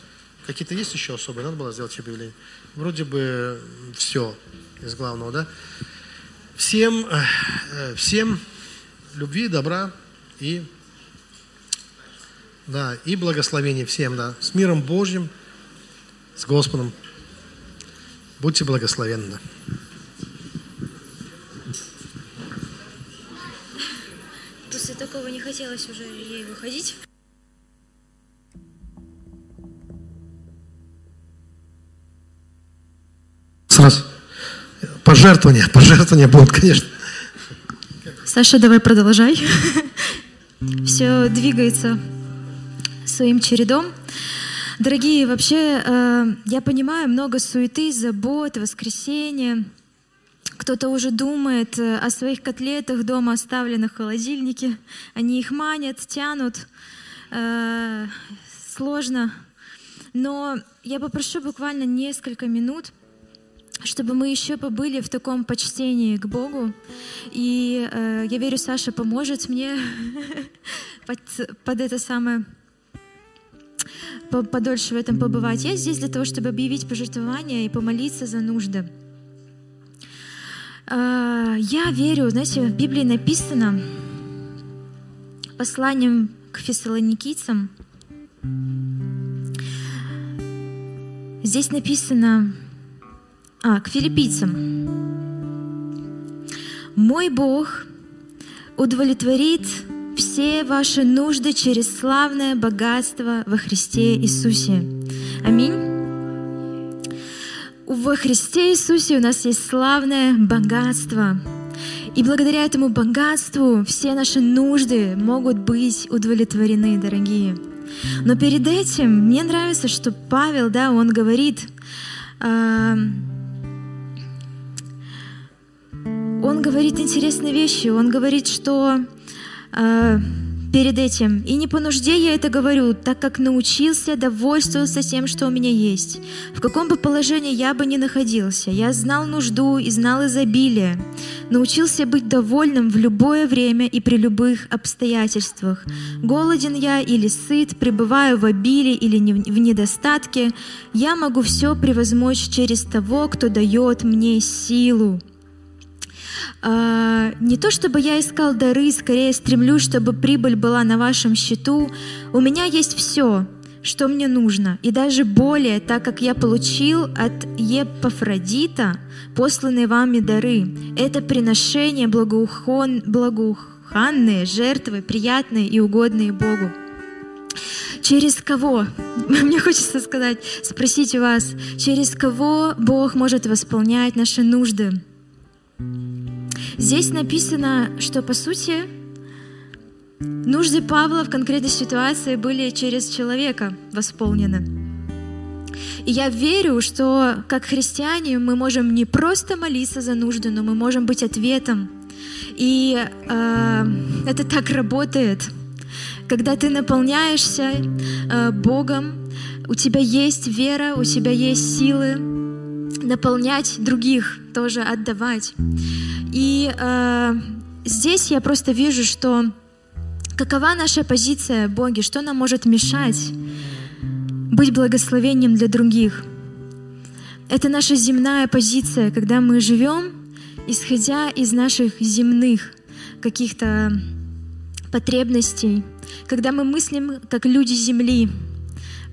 Какие-то есть еще особые? Надо было сделать объявление. Вроде бы все из главного, да? Всем, э, всем любви, добра и да, и благословение всем, да. С миром Божьим, с Господом. Будьте благословенны. После такого не хотелось уже ей выходить. Сразу. Пожертвования, пожертвования будут, конечно. Саша, давай продолжай. Все двигается своим чередом. Дорогие, вообще, э, я понимаю, много суеты, забот, воскресенья. Кто-то уже думает э, о своих котлетах дома, оставленных в холодильнике. Они их манят, тянут. Э, сложно. Но я попрошу буквально несколько минут, чтобы мы еще побыли в таком почтении к Богу. И э, я верю, Саша поможет мне под, под это самое подольше в этом побывать. Я здесь для того, чтобы объявить пожертвование и помолиться за нужды. А, я верю, знаете, в Библии написано посланием к фессалоникийцам. Здесь написано, а, к филиппийцам. Мой Бог удовлетворит все ваши нужды через славное богатство во Христе Иисусе. Аминь. Во Христе Иисусе у нас есть славное богатство. И благодаря этому богатству все наши нужды могут быть удовлетворены, дорогие. Но перед этим мне нравится, что Павел, да, он говорит, э, он говорит интересные вещи. Он говорит, что э, перед этим. И не по нужде я это говорю, так как научился довольствоваться тем, что у меня есть. В каком бы положении я бы ни находился, я знал нужду и знал изобилие. Научился быть довольным в любое время и при любых обстоятельствах. Голоден я или сыт, пребываю в обилии или в недостатке, я могу все превозмочь через того, кто дает мне силу. А, не то чтобы я искал дары, скорее стремлюсь, чтобы прибыль была на вашем счету. У меня есть все, что мне нужно, и даже более, так как я получил от Епафродита посланные вами дары. Это приношение благоухон, благоуханные жертвы, приятные и угодные Богу. Через кого? Мне хочется сказать, спросить у вас, через кого Бог может восполнять наши нужды? Здесь написано, что по сути нужды Павла в конкретной ситуации были через человека восполнены. И я верю, что как христиане мы можем не просто молиться за нужды, но мы можем быть ответом. И э, это так работает. Когда ты наполняешься э, Богом, у тебя есть вера, у тебя есть силы наполнять других, тоже отдавать. И э, здесь я просто вижу, что какова наша позиция Боги, что нам может мешать быть благословением для других. Это наша земная позиция, когда мы живем, исходя из наших земных каких-то потребностей, когда мы мыслим как люди земли,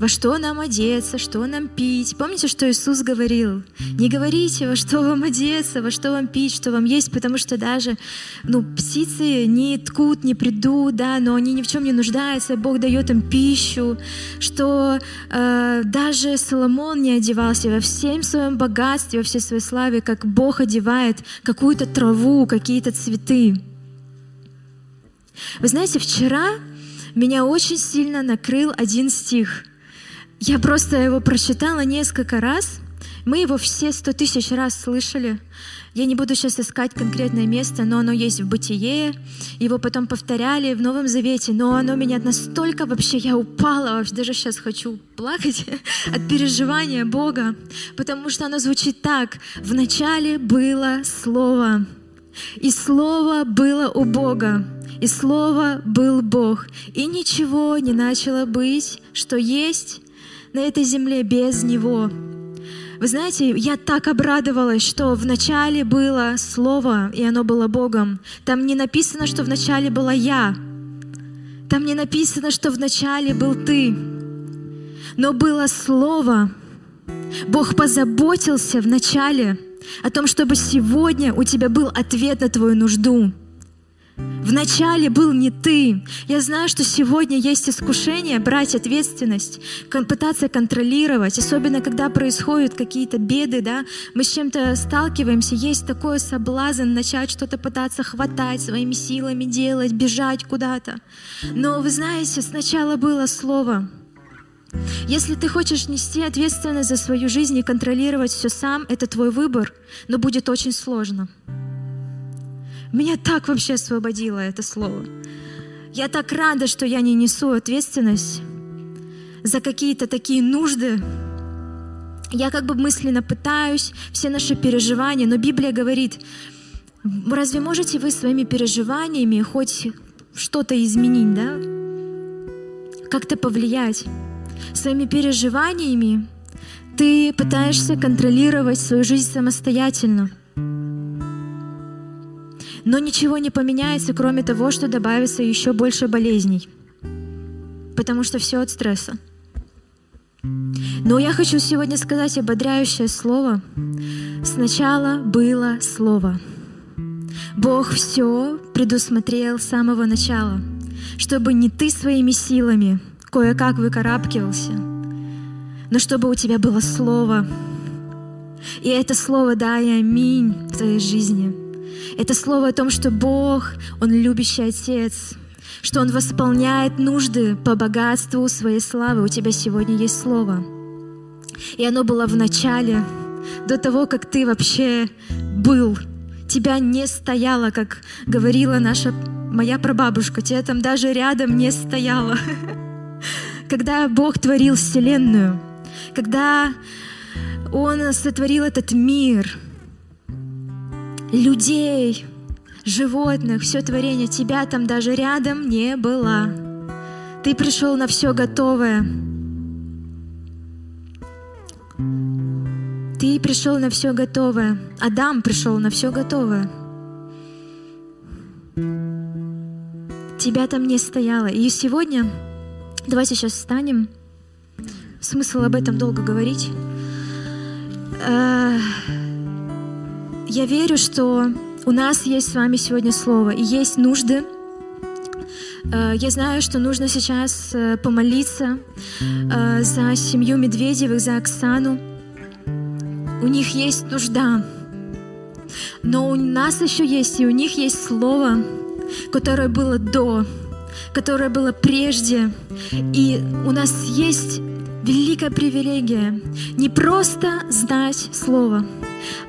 во что нам одеться, что нам пить. Помните, что Иисус говорил? Не говорите, во что вам одеться, во что вам пить, что вам есть, потому что даже ну, птицы не ткут, не придут, да, но они ни в чем не нуждаются, Бог дает им пищу, что э, даже Соломон не одевался во всем своем богатстве, во всей своей славе, как Бог одевает какую-то траву, какие-то цветы. Вы знаете, вчера меня очень сильно накрыл один стих. Я просто его прочитала несколько раз. Мы его все сто тысяч раз слышали. Я не буду сейчас искать конкретное место, но оно есть в Бытие. Его потом повторяли в Новом Завете. Но оно меня настолько вообще... Я упала, даже сейчас хочу плакать от переживания Бога. Потому что оно звучит так. В начале было Слово. И Слово было у Бога и Слово был Бог, и ничего не начало быть, что есть на этой земле без Него. Вы знаете, я так обрадовалась, что вначале было Слово, и оно было Богом. Там не написано, что вначале была я. Там не написано, что вначале был ты. Но было Слово. Бог позаботился вначале о том, чтобы сегодня у тебя был ответ на твою нужду. Вначале был не ты. Я знаю, что сегодня есть искушение брать ответственность, пытаться контролировать, особенно когда происходят какие-то беды, да, мы с чем-то сталкиваемся, есть такой соблазн начать что-то пытаться хватать своими силами, делать, бежать куда-то. Но вы знаете, сначала было слово. Если ты хочешь нести ответственность за свою жизнь и контролировать все сам, это твой выбор, но будет очень сложно. Меня так вообще освободило это слово. Я так рада, что я не несу ответственность за какие-то такие нужды. Я как бы мысленно пытаюсь все наши переживания, но Библия говорит, разве можете вы своими переживаниями хоть что-то изменить, да? Как-то повлиять? Своими переживаниями ты пытаешься контролировать свою жизнь самостоятельно – но ничего не поменяется, кроме того, что добавится еще больше болезней. Потому что все от стресса. Но я хочу сегодня сказать ободряющее слово. Сначала было слово. Бог все предусмотрел с самого начала, чтобы не ты своими силами кое-как выкарабкивался, но чтобы у тебя было слово. И это слово «да» и «аминь» в твоей жизни — это слово о том, что Бог, Он любящий Отец, что Он восполняет нужды по богатству своей славы. У тебя сегодня есть слово. И оно было в начале, до того, как ты вообще был. Тебя не стояло, как говорила наша моя прабабушка. Тебя там даже рядом не стояло. Когда Бог творил Вселенную, когда Он сотворил этот мир — людей, животных, все творение, тебя там даже рядом не было. Ты пришел на все готовое. Ты пришел на все готовое. Адам пришел на все готовое. Тебя там не стояло. И сегодня, давайте сейчас встанем. Смысл об этом долго говорить. Я верю, что у нас есть с вами сегодня слово, и есть нужды. Э, я знаю, что нужно сейчас э, помолиться э, за семью Медведевых, за Оксану. У них есть нужда. Но у нас еще есть, и у них есть слово, которое было до, которое было прежде. И у нас есть великая привилегия не просто знать слово,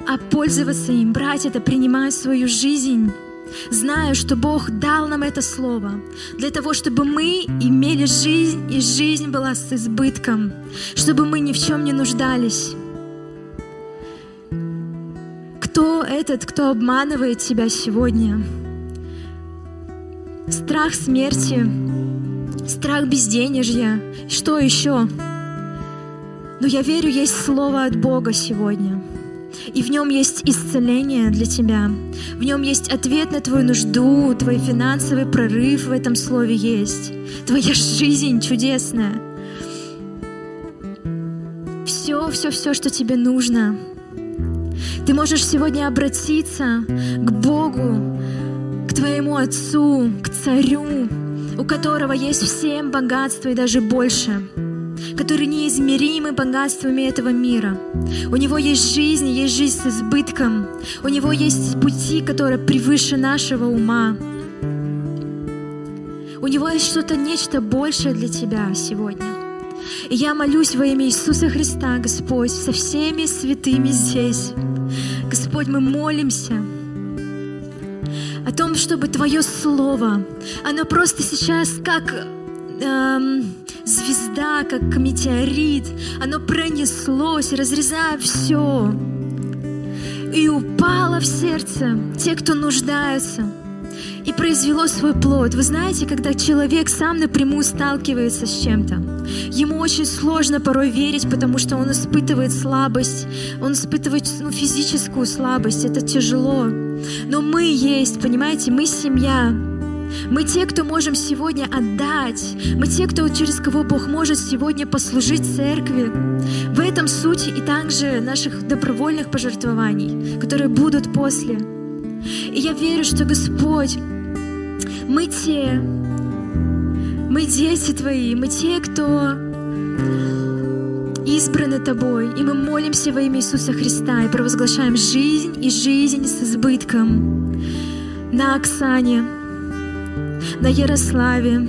а пользоваться им, брать это, принимать свою жизнь, зная, что Бог дал нам это слово для того, чтобы мы имели жизнь, и жизнь была с избытком, чтобы мы ни в чем не нуждались. Кто этот, кто обманывает тебя сегодня? Страх смерти, страх безденежья, что еще? Но я верю, есть слово от Бога сегодня — и в нем есть исцеление для тебя. В нем есть ответ на твою нужду, твой финансовый прорыв в этом слове есть. Твоя жизнь чудесная. все, все, все, что тебе нужно. Ты можешь сегодня обратиться к Богу, к твоему Отцу, к Царю, у которого есть всем богатство и даже больше, который неизмеримы богатствами этого мира. У него есть жизнь, есть жизнь с избытком. У него есть пути, которые превыше нашего ума. У него есть что-то, нечто большее для тебя сегодня. И я молюсь во имя Иисуса Христа, Господь, со всеми святыми здесь. Господь, мы молимся, о том, чтобы Твое Слово, оно просто сейчас как эм, звезда, как метеорит, оно пронеслось, разрезая все, и упало в сердце те, кто нуждаются, и произвело свой плод. Вы знаете, когда человек сам напрямую сталкивается с чем-то, ему очень сложно порой верить, потому что он испытывает слабость, он испытывает ну, физическую слабость, это тяжело. Но мы есть, понимаете, мы семья. Мы те, кто можем сегодня отдать. Мы те, кто через кого Бог может сегодня послужить церкви. В этом суть и также наших добровольных пожертвований, которые будут после. И я верю, что Господь, мы те, мы дети Твои, мы те, кто избраны Тобой, и мы молимся во имя Иисуса Христа и провозглашаем жизнь и жизнь с избытком на Оксане, на Ярославе,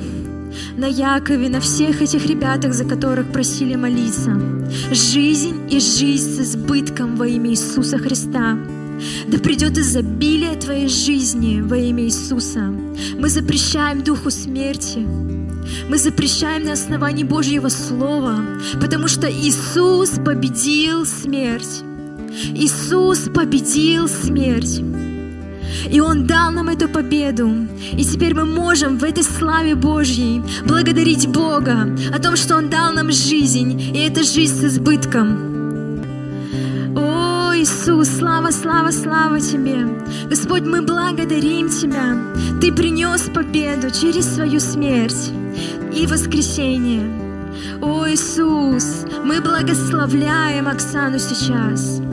на Якове, на всех этих ребятах, за которых просили молиться. Жизнь и жизнь с избытком во имя Иисуса Христа. Да придет изобилие Твоей жизни во имя Иисуса. Мы запрещаем духу смерти. Мы запрещаем на основании Божьего Слова, потому что Иисус победил смерть. Иисус победил смерть. И Он дал нам эту победу. И теперь мы можем в этой славе Божьей благодарить Бога о том, что Он дал нам жизнь, и это жизнь с избытком. Иисус, слава, слава, слава Тебе. Господь, мы благодарим Тебя. Ты принес победу через свою смерть и воскресение. О, Иисус, мы благословляем Оксану сейчас.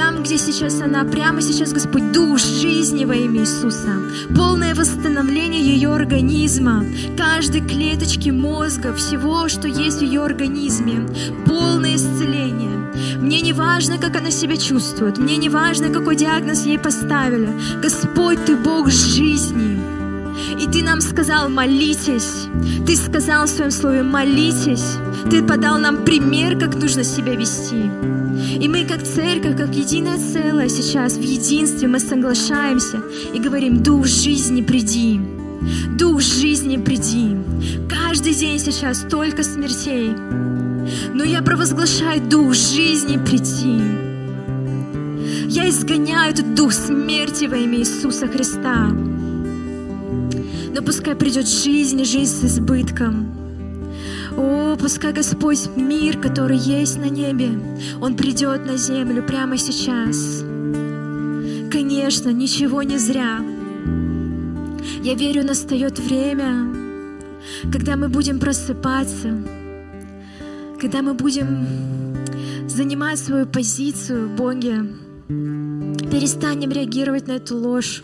Там, где сейчас она, прямо сейчас, Господь, душ жизни во имя Иисуса. Полное восстановление ее организма, каждой клеточки мозга, всего, что есть в ее организме. Полное исцеление. Мне не важно, как она себя чувствует. Мне не важно, какой диагноз ей поставили. Господь, Ты Бог жизни. И Ты нам сказал, молитесь. Ты сказал в Своем Слове, молитесь. Ты подал нам пример, как нужно себя вести. И мы, как церковь, как единое целое сейчас в единстве, мы соглашаемся и говорим, Дух жизни, приди. Дух жизни, приди. Каждый день сейчас только смертей. Но я провозглашаю Дух жизни прийти. Я изгоняю этот дух смерти во имя Иисуса Христа. Но пускай придет жизнь и жизнь с избытком. О, пускай Господь мир, который есть на небе, Он придет на землю прямо сейчас. Конечно, ничего не зря. Я верю, настает время, когда мы будем просыпаться, когда мы будем занимать свою позицию в Боге, перестанем реагировать на эту ложь.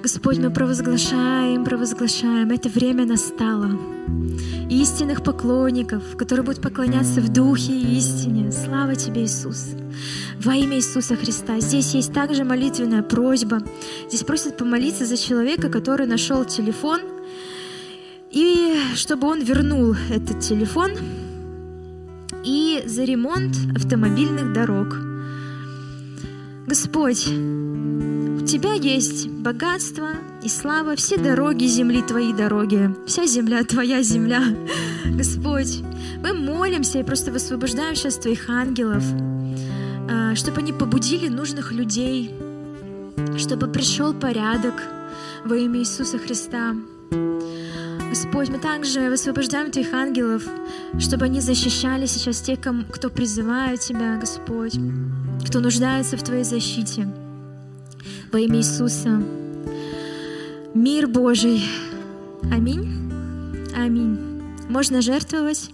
Господь, мы провозглашаем, провозглашаем, это время настало. Истинных поклонников, которые будут поклоняться в духе и истине. Слава Тебе, Иисус! Во имя Иисуса Христа. Здесь есть также молитвенная просьба. Здесь просят помолиться за человека, который нашел телефон, и чтобы он вернул этот телефон, и за ремонт автомобильных дорог. Господь, Тебя есть богатство и слава, все дороги земли Твои дороги, вся земля Твоя земля. Господь, мы молимся и просто высвобождаем сейчас Твоих ангелов, а, чтобы они побудили нужных людей, чтобы пришел порядок во имя Иисуса Христа. Господь, мы также высвобождаем Твоих ангелов, чтобы они защищали сейчас тех, кто призывает Тебя, Господь, кто нуждается в Твоей защите. Во имя Иисуса. Мир Божий. Аминь. Аминь. Можно жертвовать.